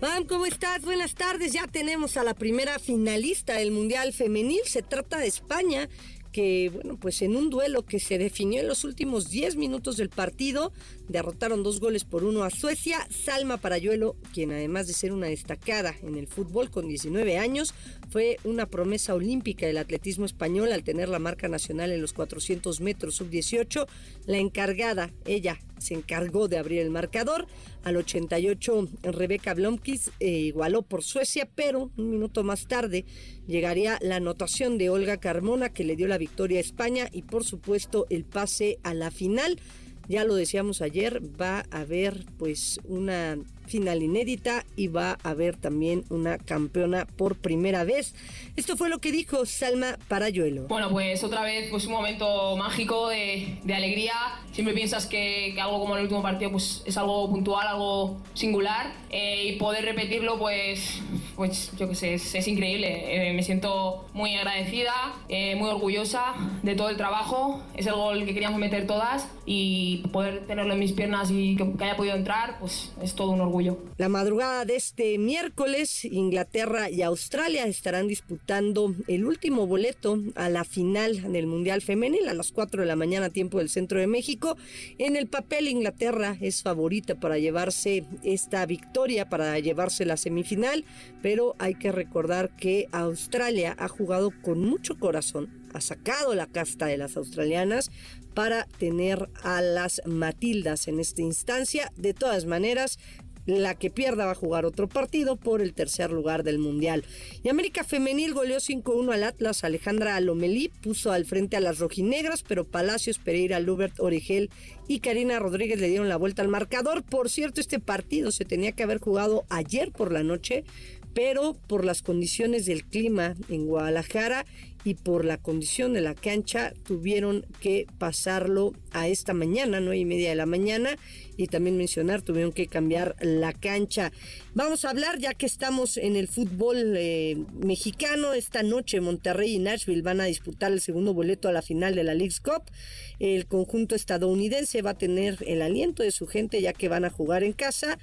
[SPEAKER 30] Pam, ¿cómo estás? Buenas tardes. Ya tenemos a la primera finalista del Mundial Femenil. Se trata de España, que, bueno, pues en un duelo que se definió en los últimos 10 minutos del partido, derrotaron dos goles por uno a Suecia. Salma Parayuelo, quien además de ser una destacada en el fútbol con 19 años, fue una promesa olímpica del atletismo español al tener la marca nacional en los 400 metros sub-18. La encargada, ella, se encargó de abrir el marcador. Al 88, Rebeca Blomkis eh, igualó por Suecia, pero un minuto más tarde llegaría la anotación de Olga Carmona que le dio la victoria a España y por supuesto el pase a la final. Ya lo decíamos ayer, va a haber pues una final inédita y va a haber también una campeona por primera vez. Esto fue lo que dijo Salma Parayuelo.
[SPEAKER 31] Bueno, pues otra vez pues un momento mágico de, de alegría. Siempre piensas que, que algo como el último partido pues es algo puntual, algo singular eh, y poder repetirlo pues pues yo qué sé, es, es increíble. Eh, me siento muy agradecida, eh, muy orgullosa de todo el trabajo. Es el gol que queríamos meter todas y poder tenerlo en mis piernas y que, que haya podido entrar, pues es todo un orgullo.
[SPEAKER 30] La madrugada de este miércoles, Inglaterra y Australia estarán disputando el último boleto a la final del Mundial Femenil a las 4 de la mañana, tiempo del centro de México. En el papel, Inglaterra es favorita para llevarse esta victoria, para llevarse la semifinal, pero hay que recordar que Australia ha jugado con mucho corazón, ha sacado la casta de las australianas para tener a las Matildas en esta instancia. De todas maneras, la que pierda va a jugar otro partido por el tercer lugar del Mundial. Y América Femenil goleó 5-1 al Atlas. Alejandra Lomelí puso al frente a las rojinegras, pero Palacios, Pereira, Lubert, Origel y Karina Rodríguez le dieron la vuelta al marcador. Por cierto, este partido se tenía que haber jugado ayer por la noche, pero por las condiciones del clima en Guadalajara y por la condición de la cancha tuvieron que pasarlo a esta mañana, nueve y media de la mañana, y también mencionar, tuvieron que cambiar la cancha. Vamos a hablar, ya que estamos en el fútbol eh, mexicano, esta noche Monterrey y Nashville van a disputar el segundo boleto a la final de la League's Cup. El conjunto estadounidense va a tener el aliento de su gente ya que van a jugar en casa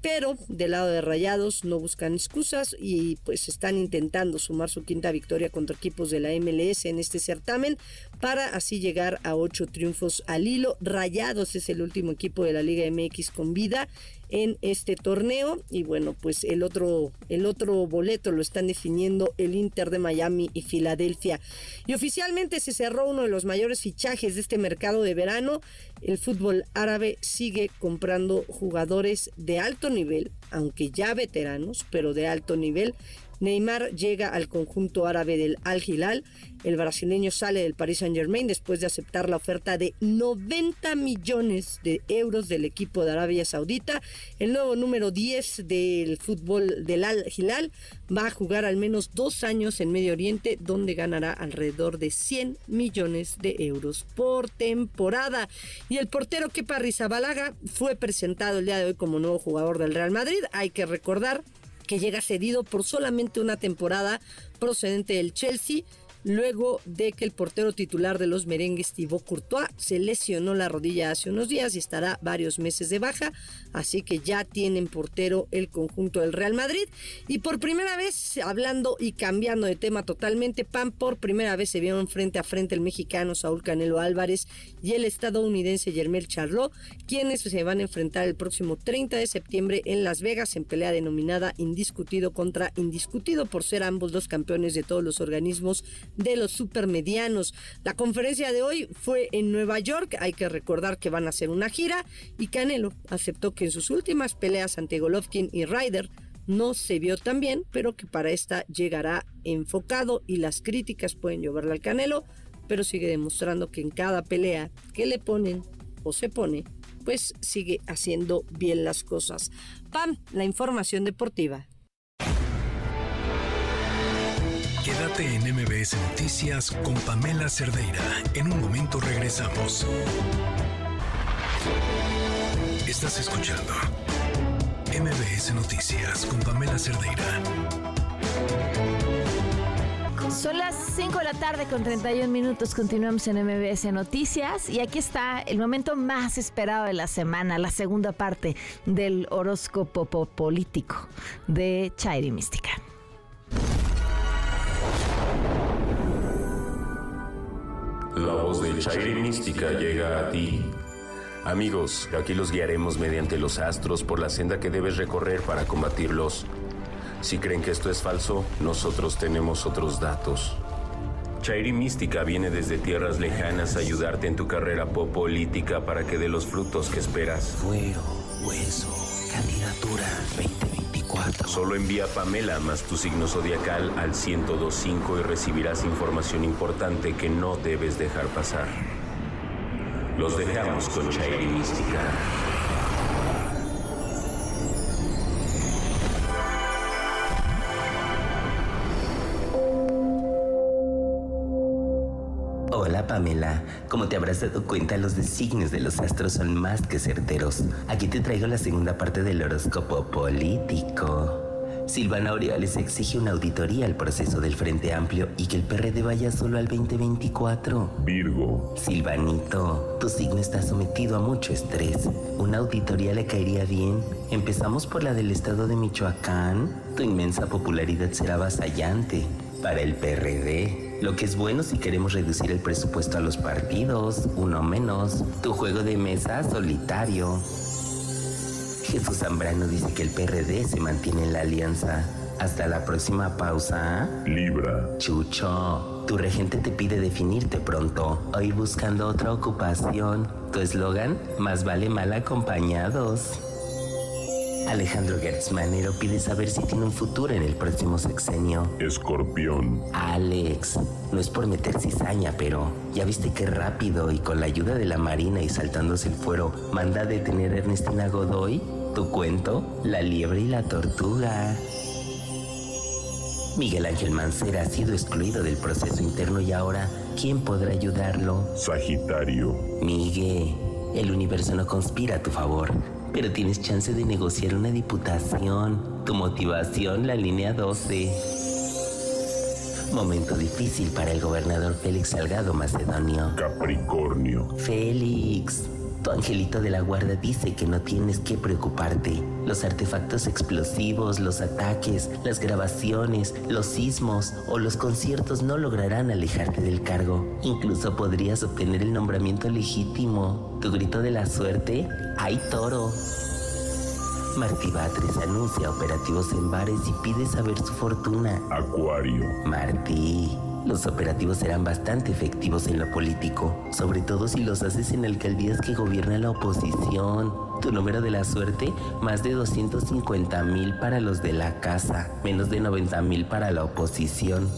[SPEAKER 30] pero del lado de Rayados no buscan excusas y pues están intentando sumar su quinta victoria contra equipos de la MLS en este certamen para así llegar a ocho triunfos al hilo. Rayados es el último equipo de la Liga MX con vida en este torneo. Y bueno pues el otro el otro boleto lo están definiendo el Inter de Miami y Filadelfia. Y oficialmente se cerró uno de los mayores fichajes de este mercado de verano. El fútbol árabe sigue comprando jugadores de alto nivel aunque ya veteranos pero de alto nivel. Neymar llega al conjunto árabe del Al Hilal. El brasileño sale del Paris Saint Germain después de aceptar la oferta de 90 millones de euros del equipo de Arabia Saudita. El nuevo número 10 del fútbol del Al Hilal va a jugar al menos dos años en Medio Oriente, donde ganará alrededor de 100 millones de euros por temporada. Y el portero Kepa Arrizabalaga fue presentado el día de hoy como nuevo jugador del Real Madrid. Hay que recordar que llega cedido por solamente una temporada procedente del Chelsea luego de que el portero titular de los merengues Thibaut Courtois se lesionó la rodilla hace unos días y estará varios meses de baja, así que ya tienen portero el conjunto del Real Madrid. Y por primera vez hablando y cambiando de tema totalmente, Pan por primera vez se vieron frente a frente el mexicano Saúl Canelo Álvarez y el estadounidense Germel Charlot, quienes se van a enfrentar el próximo 30 de septiembre en Las Vegas en pelea denominada indiscutido contra indiscutido por ser ambos dos campeones de todos los organismos de los supermedianos. La conferencia de hoy fue en Nueva York, hay que recordar que van a hacer una gira y Canelo aceptó que en sus últimas peleas ante Golovkin y Ryder no se vio tan bien, pero que para esta llegará enfocado y las críticas pueden llevarle al Canelo, pero sigue demostrando que en cada pelea que le ponen o se pone, pues sigue haciendo bien las cosas. Pam, la información deportiva.
[SPEAKER 1] Quédate en MBS Noticias con Pamela Cerdeira. En un momento regresamos. Estás escuchando MBS Noticias con Pamela Cerdeira.
[SPEAKER 2] Son las 5 de la tarde con 31 minutos. Continuamos en MBS Noticias y aquí está el momento más esperado de la semana, la segunda parte del horóscopo político de Chairi Mística.
[SPEAKER 32] La voz de Chairi Mística llega a ti. Amigos, aquí los guiaremos mediante los astros por la senda que debes recorrer para combatirlos. Si creen que esto es falso, nosotros tenemos otros datos. Chairi Mística viene desde tierras lejanas a ayudarte en tu carrera política para que dé los frutos que esperas.
[SPEAKER 33] Fuero, hueso, candidatura 2024.
[SPEAKER 32] Solo envía Pamela más tu signo zodiacal al 1025 y recibirás información importante que no debes dejar pasar. Los dejamos con Chairi Mística.
[SPEAKER 33] Pamela, como te habrás dado cuenta, los designios de los astros son más que certeros. Aquí te traigo la segunda parte del horóscopo político. Silvana Aureoles exige una auditoría al proceso del Frente Amplio y que el PRD vaya solo al 2024.
[SPEAKER 32] Virgo.
[SPEAKER 33] Silvanito, tu signo está sometido a mucho estrés. Una auditoría le caería bien. Empezamos por la del estado de Michoacán. Tu inmensa popularidad será avasallante para el PRD. Lo que es bueno si queremos reducir el presupuesto a los partidos, uno menos. Tu juego de mesa solitario. Jesús Zambrano dice que el PRD se mantiene en la alianza. Hasta la próxima pausa.
[SPEAKER 32] Libra.
[SPEAKER 33] Chucho, tu regente te pide definirte pronto o ir buscando otra ocupación. Tu eslogan, más vale mal acompañados. Alejandro Gertz Manero pide saber si tiene un futuro en el próximo sexenio.
[SPEAKER 32] Escorpión.
[SPEAKER 33] Alex, no es por meter cizaña, pero ya viste qué rápido y con la ayuda de la Marina y saltándose el fuero manda a detener a Ernestina Godoy. Tu cuento, La liebre y la tortuga. Miguel Ángel Mancera ha sido excluido del proceso interno y ahora, ¿quién podrá ayudarlo?
[SPEAKER 32] Sagitario.
[SPEAKER 33] Miguel, el universo no conspira a tu favor, pero tienes chance de negociar una diputación. Tu motivación, la línea 12. Momento difícil para el gobernador Félix Salgado Macedonio.
[SPEAKER 32] Capricornio.
[SPEAKER 33] Félix, tu angelito de la guarda dice que no tienes que preocuparte. Los artefactos explosivos, los ataques, las grabaciones, los sismos o los conciertos no lograrán alejarte del cargo. Incluso podrías obtener el nombramiento legítimo. Tu grito de la suerte, ¡ay toro! Martí Batres anuncia operativos en bares y pide saber su fortuna.
[SPEAKER 32] Acuario.
[SPEAKER 33] Martí, los operativos serán bastante efectivos en lo político, sobre todo si los haces en alcaldías que gobierna la oposición. Tu número de la suerte, más de 250 mil para los de la casa, menos de 90 mil para la oposición.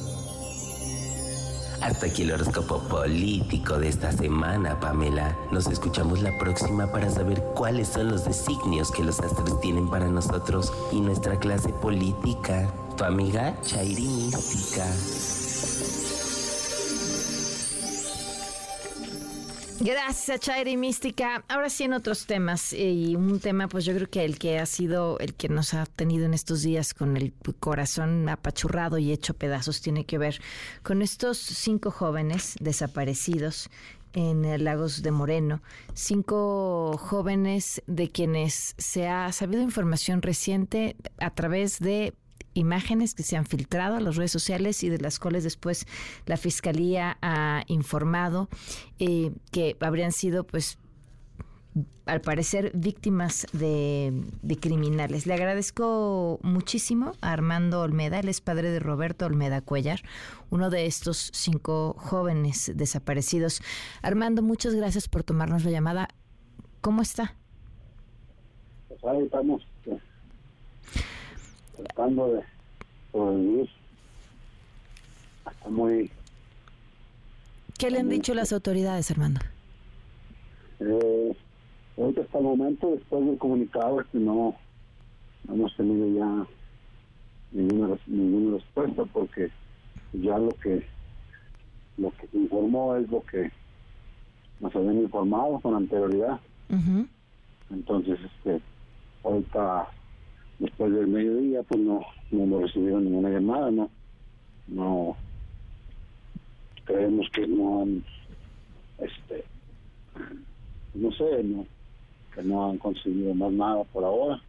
[SPEAKER 33] Hasta aquí el horóscopo político de esta semana, Pamela. Nos escuchamos la próxima para saber cuáles son los designios que los astros tienen para nosotros y nuestra clase política. Tu amiga Chairi Mística.
[SPEAKER 2] Gracias, Chairi Mística. Ahora sí en otros temas. Y un tema, pues yo creo que el que ha sido, el que nos ha tenido en estos días con el corazón apachurrado y hecho pedazos, tiene que ver con estos cinco jóvenes desaparecidos en Lagos de Moreno. Cinco jóvenes de quienes se ha sabido información reciente a través de imágenes que se han filtrado a las redes sociales y de las cuales después la fiscalía ha informado eh, que habrían sido pues al parecer víctimas de, de, criminales. Le agradezco muchísimo a Armando Olmeda, él es padre de Roberto Olmeda Cuellar, uno de estos cinco jóvenes desaparecidos. Armando, muchas gracias por tomarnos la llamada. ¿Cómo está?
[SPEAKER 34] Pues ahí estamos tratando de sobrevivir. Está muy...
[SPEAKER 2] ¿Qué le han dicho las autoridades, Armando?
[SPEAKER 34] Eh, ahorita hasta el momento, después del comunicado, que no, no hemos tenido ya ninguna, ninguna respuesta porque ya lo que lo que se informó es lo que nos habían informado con anterioridad. Entonces, este, ahorita después del mediodía pues no no hemos recibido ninguna llamada no no creemos que no han este no sé no que no han conseguido más nada por ahora.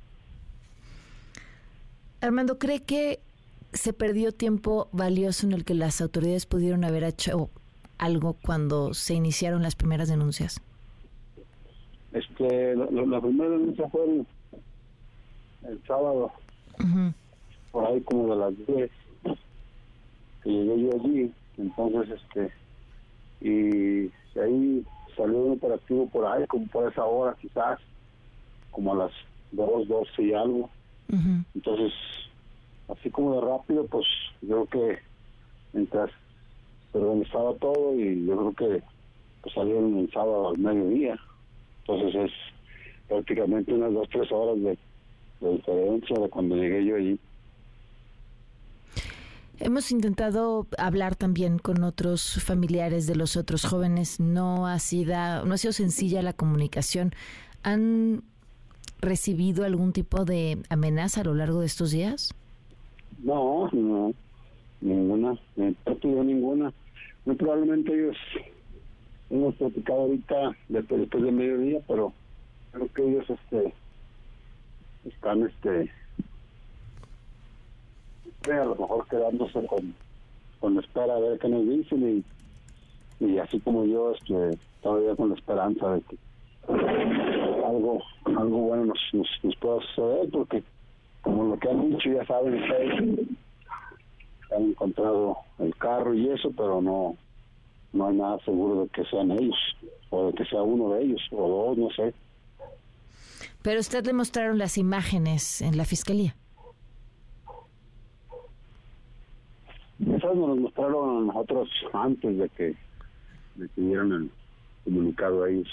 [SPEAKER 2] Armando cree que se perdió tiempo valioso en el que las autoridades pudieron haber hecho algo cuando se iniciaron las primeras denuncias
[SPEAKER 34] este la, la primera denuncia fue el, el sábado, por ahí como de las 10, que llegué yo allí, entonces este, y ahí salió un operativo por ahí, como por esa hora quizás, como a las 2, 12 y algo. Entonces, así como de rápido, pues yo creo que mientras se organizaba todo y yo creo que pues salieron el sábado al mediodía. Entonces es prácticamente unas dos, tres horas de la diferencia de cuando llegué yo allí.
[SPEAKER 2] Hemos intentado hablar también con otros familiares de los otros jóvenes. No ha sido, no ha sido sencilla la comunicación. ¿Han recibido algún tipo de amenaza a lo largo de estos días?
[SPEAKER 34] No, no, ninguna, no he partido ninguna. Muy probablemente ellos hemos platicado ahorita después, después de mediodía, pero creo que ellos este están este a lo mejor quedándose con, con la espera a ver qué nos dicen y, y así como yo este todavía con la esperanza de que algo algo bueno nos, nos, nos pueda suceder porque como lo que han dicho ya saben ustedes han encontrado el carro y eso pero no no hay nada seguro de que sean ellos o de que sea uno de ellos o dos no sé
[SPEAKER 2] pero usted le mostraron las imágenes en la fiscalía.
[SPEAKER 34] Esas nos las mostraron a nosotros antes de que de que dieran el comunicado a ellos.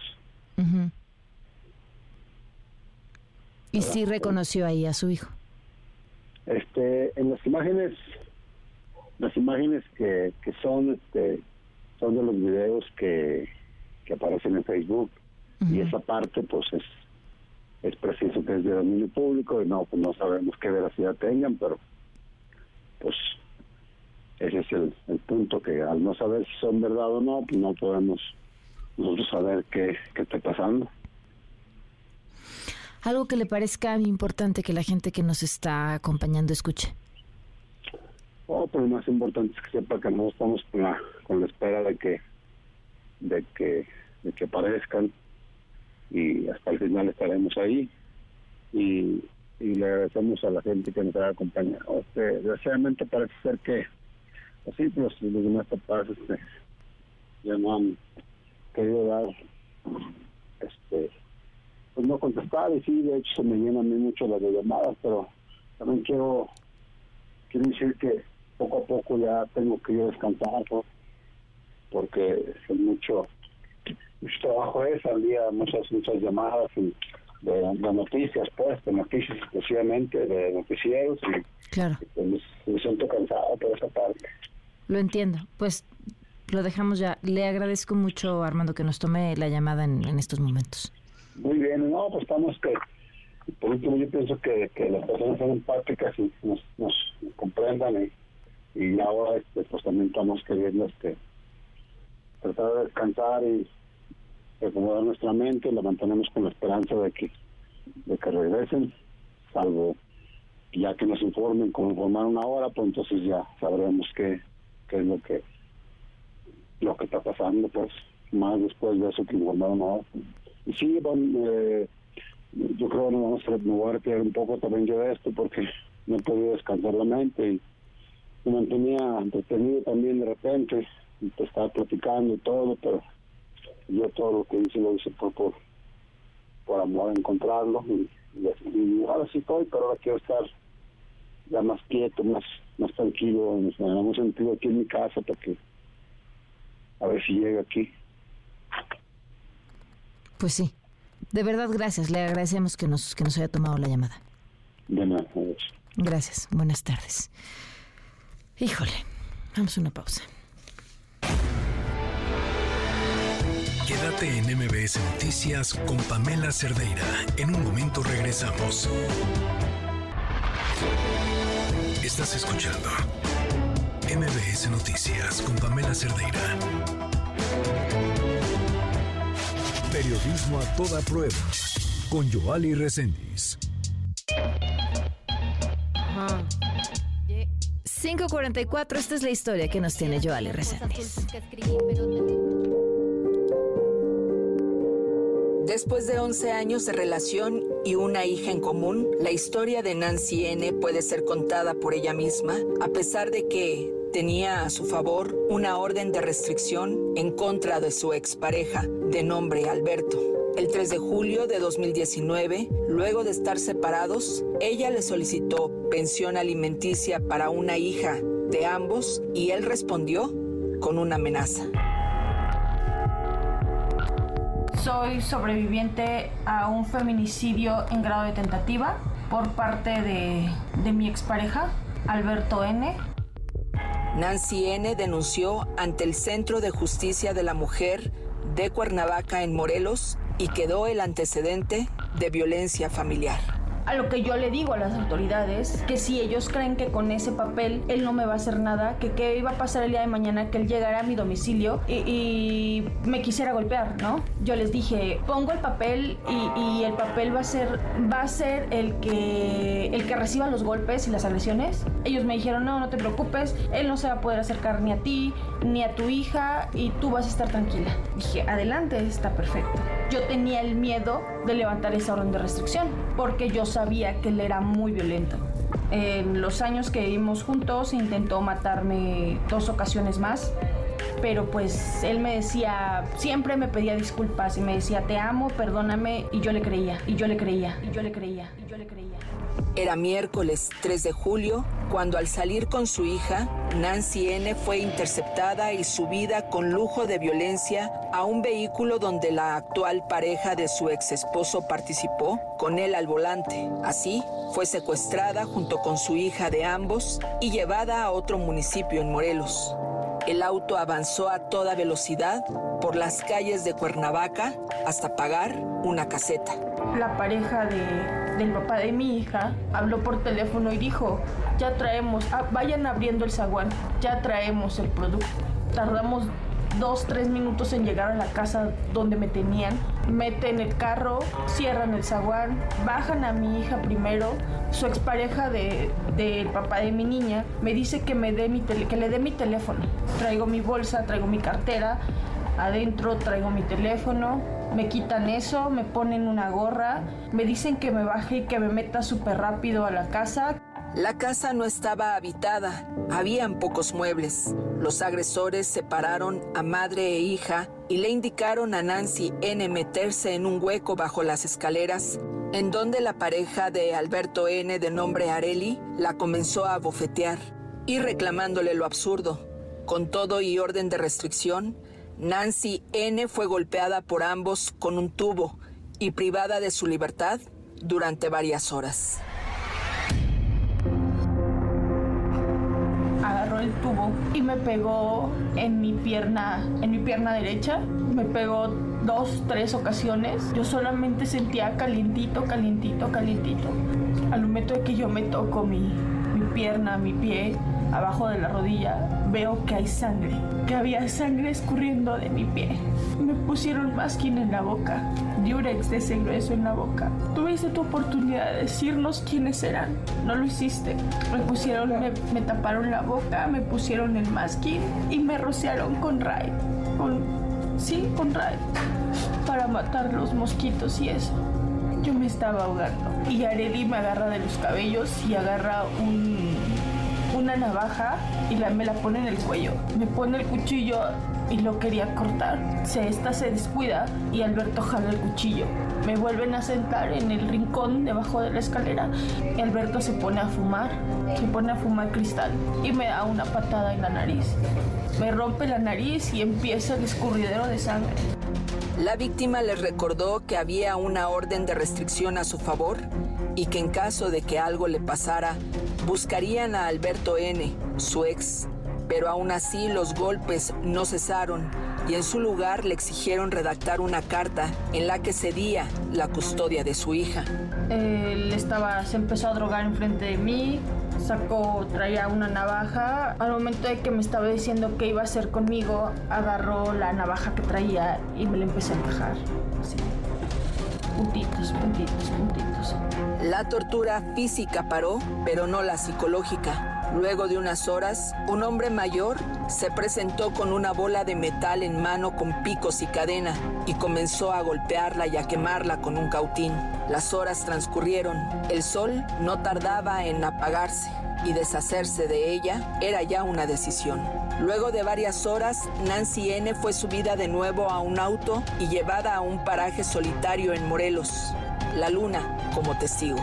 [SPEAKER 2] Y sí reconoció ahí a su hijo.
[SPEAKER 34] Este en las imágenes las imágenes que, que son este son de los videos que, que aparecen en Facebook y esa parte pues es es preciso que es de dominio público y no pues no sabemos qué veracidad tengan pero pues ese es el, el punto que al no saber si son verdad o no pues no podemos nosotros saber qué, qué está pasando.
[SPEAKER 2] Algo que le parezca importante que la gente que nos está acompañando escuche.
[SPEAKER 34] Oh, pero lo más importante es que sepa que no estamos con la, con la espera de que, de que, de que aparezcan y hasta el final estaremos ahí y, y le agradecemos a la gente que nos ha acompañado. Este, desgraciadamente parece ser que así pues los demás papás este, ya no han querido dar este pues no contestar y sí de hecho se me llenan a mí mucho las llamadas pero también quiero quiero decir que poco a poco ya tengo que descansar ¿no? porque es mucho mucho trabajo es al día muchas muchas llamadas y de, de noticias pues de noticias exclusivamente de noticieros y
[SPEAKER 2] Claro.
[SPEAKER 34] pues, me siento cansado por esa parte
[SPEAKER 2] Lo entiendo. Pues lo dejamos ya. Le agradezco mucho, Armando, que nos tome la llamada en, en estos momentos.
[SPEAKER 34] Muy bien, no, pues estamos que, por último yo pienso que, que las personas son empáticas y nos, nos comprendan y, y ahora este, pues también estamos queriendo este, tratar de descansar y acomodar nuestra mente, la mantenemos con la esperanza de que, de que regresen, salvo ya que nos informen como informaron ahora, pues entonces ya sabremos qué, qué es lo que lo que está pasando, pues más después de eso que informaron ahora. Y sí, bueno, eh, yo creo que no vamos a, me voy a un poco también yo de esto porque no he podido descansar la mente y me mantenía entretenido también de repente y te estaba platicando y todo, pero yo todo lo que hice lo hice por, por, por amor a encontrarlo y, y, y ahora sí estoy, pero ahora quiero estar ya más quieto, más más tranquilo, en un sentido aquí en mi casa porque a ver si llega aquí.
[SPEAKER 2] Pues sí. De verdad, gracias. Le agradecemos que nos, que nos haya tomado la llamada.
[SPEAKER 34] De nada.
[SPEAKER 2] Gracias. Buenas tardes. Híjole. Vamos a una pausa.
[SPEAKER 1] Quédate en MBS Noticias con Pamela Cerdeira. En un momento regresamos. Estás escuchando MBS Noticias con Pamela Cerdeira. Periodismo a toda prueba con Joali Reséndiz.
[SPEAKER 2] 544, esta es la historia que nos tiene Joali Reséndiz.
[SPEAKER 35] Después de 11 años de relación y una hija en común, la historia de Nancy N puede ser contada por ella misma, a pesar de que tenía a su favor una orden de restricción en contra de su expareja, de nombre Alberto. El 3 de julio de 2019, luego de estar separados, ella le solicitó pensión alimenticia para una hija de ambos y él respondió con una amenaza.
[SPEAKER 36] Soy sobreviviente a un feminicidio en grado de tentativa por parte de, de mi expareja, Alberto N.
[SPEAKER 35] Nancy N. denunció ante el Centro de Justicia de la Mujer de Cuernavaca en Morelos y quedó el antecedente de violencia familiar.
[SPEAKER 36] A lo que yo le digo a las autoridades, que si ellos creen que con ese papel él no me va a hacer nada, que qué iba a pasar el día de mañana, que él llegara a mi domicilio y, me quisiera golpear, ¿no? Yo les dije, pongo el papel y, el papel va a ser, va a ser el que, el que reciba los golpes y las agresiones. Ellos me dijeron, no, no te preocupes, él no se va a poder acercar ni a ti, ni a tu hija y tú vas a estar tranquila. Dije, adelante, está perfecto. Yo tenía el miedo de levantar esa orden de restricción porque yo sabía que él era muy violento. En los años que vivimos juntos intentó matarme dos ocasiones más, pero pues él me decía, siempre me pedía disculpas y me decía, te amo, perdóname, y yo le creía, y yo le creía, y yo le creía, y yo le creía.
[SPEAKER 35] Era miércoles 3 de julio cuando al salir con su hija, Nancy N. fue interceptada y subida con lujo de violencia a un vehículo donde la actual pareja de su ex esposo participó, con él al volante. Así, fue secuestrada junto con su hija de ambos y llevada a otro municipio en Morelos. El auto avanzó a toda velocidad por las calles de Cuernavaca hasta pagar una caseta.
[SPEAKER 36] La pareja del papá de mi hija habló por teléfono y dijo, ya traemos, ah, vayan abriendo el zaguán, ya traemos el producto. Tardamos dos, tres minutos en llegar a la casa donde me tenían. Meten el carro, cierran el zaguán, bajan a mi hija primero. Su expareja del de, papá de mi niña me dice que, me dé mi que le dé mi teléfono. Traigo mi bolsa, traigo mi cartera, adentro traigo mi teléfono. Me quitan eso, me ponen una gorra, me dicen que me baje y que me meta súper rápido a la casa.
[SPEAKER 35] La casa no estaba habitada, habían pocos muebles. Los agresores separaron a madre e hija y le indicaron a Nancy N meterse en un hueco bajo las escaleras, en donde la pareja de Alberto N de nombre Areli la comenzó a bofetear y reclamándole lo absurdo. Con todo y orden de restricción, Nancy N fue golpeada por ambos con un tubo y privada de su libertad durante varias horas.
[SPEAKER 36] el tubo y me pegó en mi pierna, en mi pierna derecha. Me pegó dos, tres ocasiones. Yo solamente sentía calientito, calientito, calientito. Al momento de que yo me toco mi, mi pierna, mi pie, abajo de la rodilla, veo que hay sangre, que había sangre escurriendo de mi pie. Me pusieron masking en la boca, diurex de ese grueso en la boca. Tuviste tu oportunidad de decirnos quiénes eran, no lo hiciste. Me pusieron, me, taparon la boca, me pusieron el masking y me rociaron con Ray, con, sí, con Ray, para matar los mosquitos y eso. Yo me estaba ahogando y Areli me agarra de los cabellos y agarra un una navaja y la, me la pone en el cuello. Me pone el cuchillo y lo quería cortar. Se, esta se descuida y Alberto jala el cuchillo. Me vuelven a sentar en el rincón debajo de la escalera y Alberto se pone a fumar, se pone a fumar cristal y me da una patada en la nariz. Me rompe la nariz y empieza el escurridero de sangre.
[SPEAKER 35] La víctima les recordó que había una orden de restricción a su favor y que en caso de que algo le pasara, buscarían a Alberto N., su ex, pero aún así los golpes no cesaron y en su lugar le exigieron redactar una carta en la que cedía la custodia de su hija.
[SPEAKER 36] Él estaba, se empezó a drogar enfrente de mí, sacó, traía una navaja. Al momento de que me estaba diciendo qué iba a hacer conmigo, agarró la navaja que traía y me la empecé a encajar. Puntitos, puntitos, puntitos.
[SPEAKER 35] La tortura física paró, pero no la psicológica. Luego de unas horas, un hombre mayor se presentó con una bola de metal en mano con picos y cadena y comenzó a golpearla y a quemarla con un cautín. Las horas transcurrieron. El sol no tardaba en apagarse y deshacerse de ella era ya una decisión. Luego de varias horas, Nancy N. fue subida de nuevo a un auto y llevada a un paraje solitario en Morelos. La luna como testigo.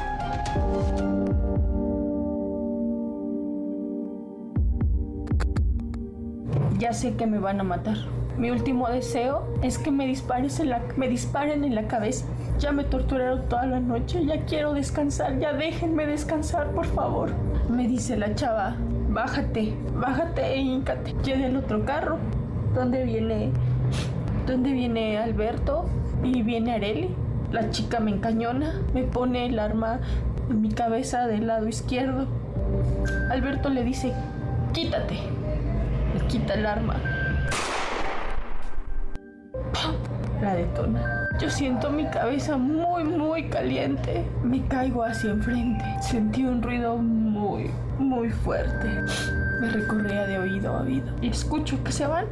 [SPEAKER 36] Ya sé que me van a matar. Mi último deseo es que me, dispares en la, me disparen en la cabeza. Ya me torturaron toda la noche, ya quiero descansar, ya déjenme descansar, por favor. Me dice la chava, bájate, bájate e híncate. Llegué el otro carro, donde viene, donde viene Alberto y viene Areli. La chica me encañona, me pone el arma en mi cabeza del lado izquierdo. Alberto le dice, quítate. Le quita el arma. La detona. Yo siento mi cabeza muy, muy caliente. Me caigo hacia enfrente. Sentí un ruido muy, muy fuerte. Me recorría de oído a oído. Y escucho que se van.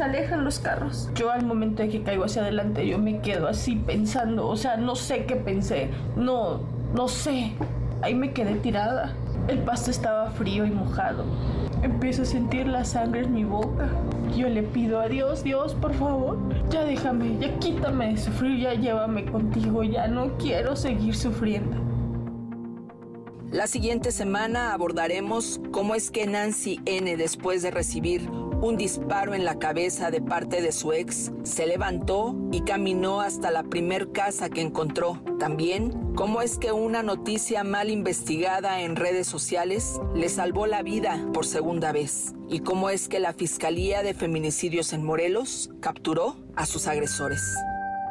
[SPEAKER 36] Alejan los carros. Yo al momento de que caigo hacia adelante, yo me quedo así pensando. O sea, no sé qué pensé. No, no sé. Ahí me quedé tirada. El pasto estaba frío y mojado. Empiezo a sentir la sangre en mi boca. Yo le pido a Dios, Dios, por favor, ya déjame, ya quítame de sufrir, ya llévame contigo, ya no quiero seguir sufriendo.
[SPEAKER 35] La siguiente semana abordaremos cómo es que Nancy N., después de recibir un disparo en la cabeza de parte de su ex, se levantó y caminó hasta la primer casa que encontró. También, cómo es que una noticia mal investigada en redes sociales le salvó la vida por segunda vez. Y cómo es que la Fiscalía de Feminicidios en Morelos capturó a sus agresores.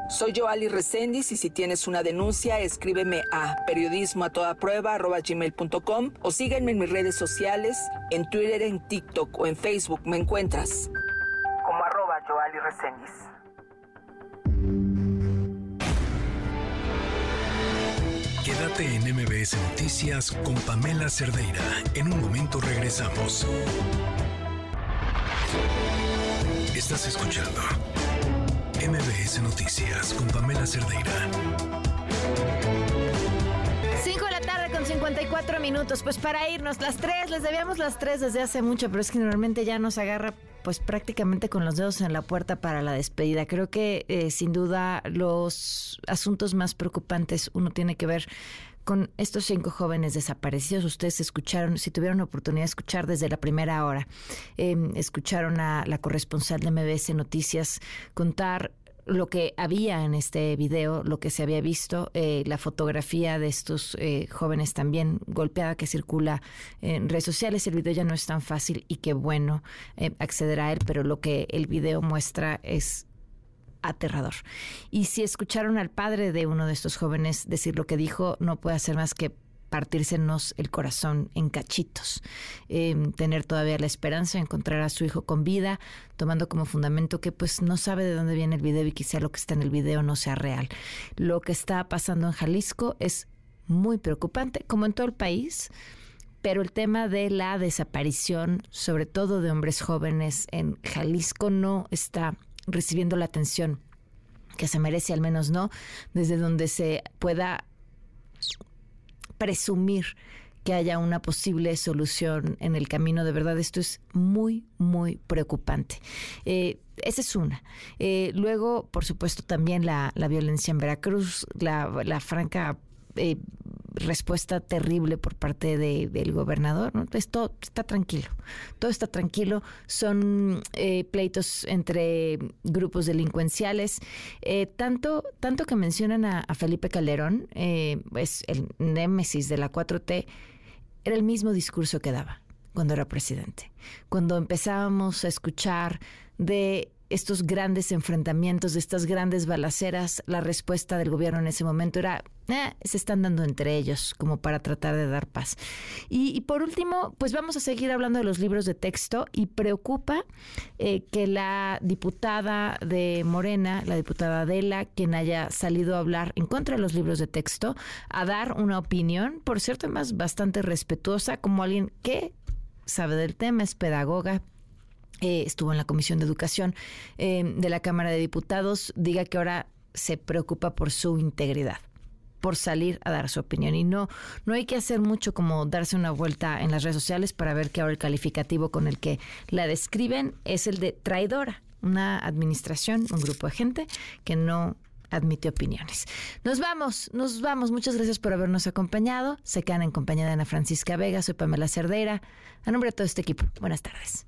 [SPEAKER 35] Soy Joali Reséndiz y si tienes una denuncia, escríbeme a periodismo o sígueme en mis redes sociales, en Twitter, en TikTok o en Facebook me encuentras como arroba Joali Reséndiz.
[SPEAKER 1] Quédate en MBS Noticias con Pamela Cerdeira. En un momento regresamos. Estás escuchando MBS Noticias con Pamela Cerdeira.
[SPEAKER 2] 5 de la tarde con 54 minutos. Pues para irnos, las 3, les debíamos las 3 desde hace mucho, pero es que normalmente ya nos agarra pues prácticamente con los dedos en la puerta para la despedida. Creo que eh, sin duda los asuntos más preocupantes uno tiene que ver con estos cinco jóvenes desaparecidos. Ustedes escucharon, si tuvieron oportunidad de escuchar desde la primera hora, eh, escucharon a la corresponsal de MBS Noticias contar lo que había en este video, lo que se había visto, eh, la fotografía de estos eh, jóvenes también golpeada que circula en redes sociales. El video ya no es tan fácil y qué bueno eh, acceder a él, pero lo que el video muestra es aterrador. Y si escucharon al padre de uno de estos jóvenes decir lo que dijo, no puede hacer más que partírsenos el corazón en cachitos, eh, tener todavía la esperanza de encontrar a su hijo con vida, tomando como fundamento que pues no sabe de dónde viene el video y quizá lo que está en el video no sea real. Lo que está pasando en Jalisco es muy preocupante, como en todo el país, pero el tema de la desaparición, sobre todo de hombres jóvenes en Jalisco, no está recibiendo la atención que se merece, al menos no, desde donde se pueda presumir que haya una posible solución en el camino. De verdad, esto es muy, muy preocupante. Eh, esa es una. Eh, luego, por supuesto, también la, la violencia en Veracruz, la, la franca eh, respuesta terrible por parte de, del gobernador. Pues todo está tranquilo, todo está tranquilo. Son eh, pleitos entre grupos delincuenciales. Eh, tanto, tanto que mencionan a, a Felipe Calderón, eh, es el némesis de la 4T, era el mismo discurso que daba cuando era presidente. Cuando empezábamos a escuchar de estos grandes enfrentamientos, estas grandes balaceras, la respuesta del gobierno en ese momento era, eh, se están dando entre ellos como para tratar de dar paz. Y, y, por último, pues vamos a seguir hablando de los libros de texto y preocupa eh, que la diputada de Morena, la diputada Adela, quien haya salido a hablar en contra de los libros de texto, a dar una opinión, por cierto, más bastante respetuosa, como alguien que sabe del tema, es pedagoga, eh, estuvo en la Comisión de Educación eh, de la Cámara de Diputados, diga que ahora se preocupa por su integridad por salir a dar su opinión y no no hay que hacer mucho como darse una vuelta en las redes sociales para ver que ahora el calificativo con el que la describen es el de traidora, una administración, un grupo de gente que no admite opiniones. Nos vamos, nos vamos. Muchas gracias por habernos acompañado. Se quedan en compañía de Ana Francisca Vega, soy Pamela Cerdeira. A nombre de todo este equipo, buenas tardes.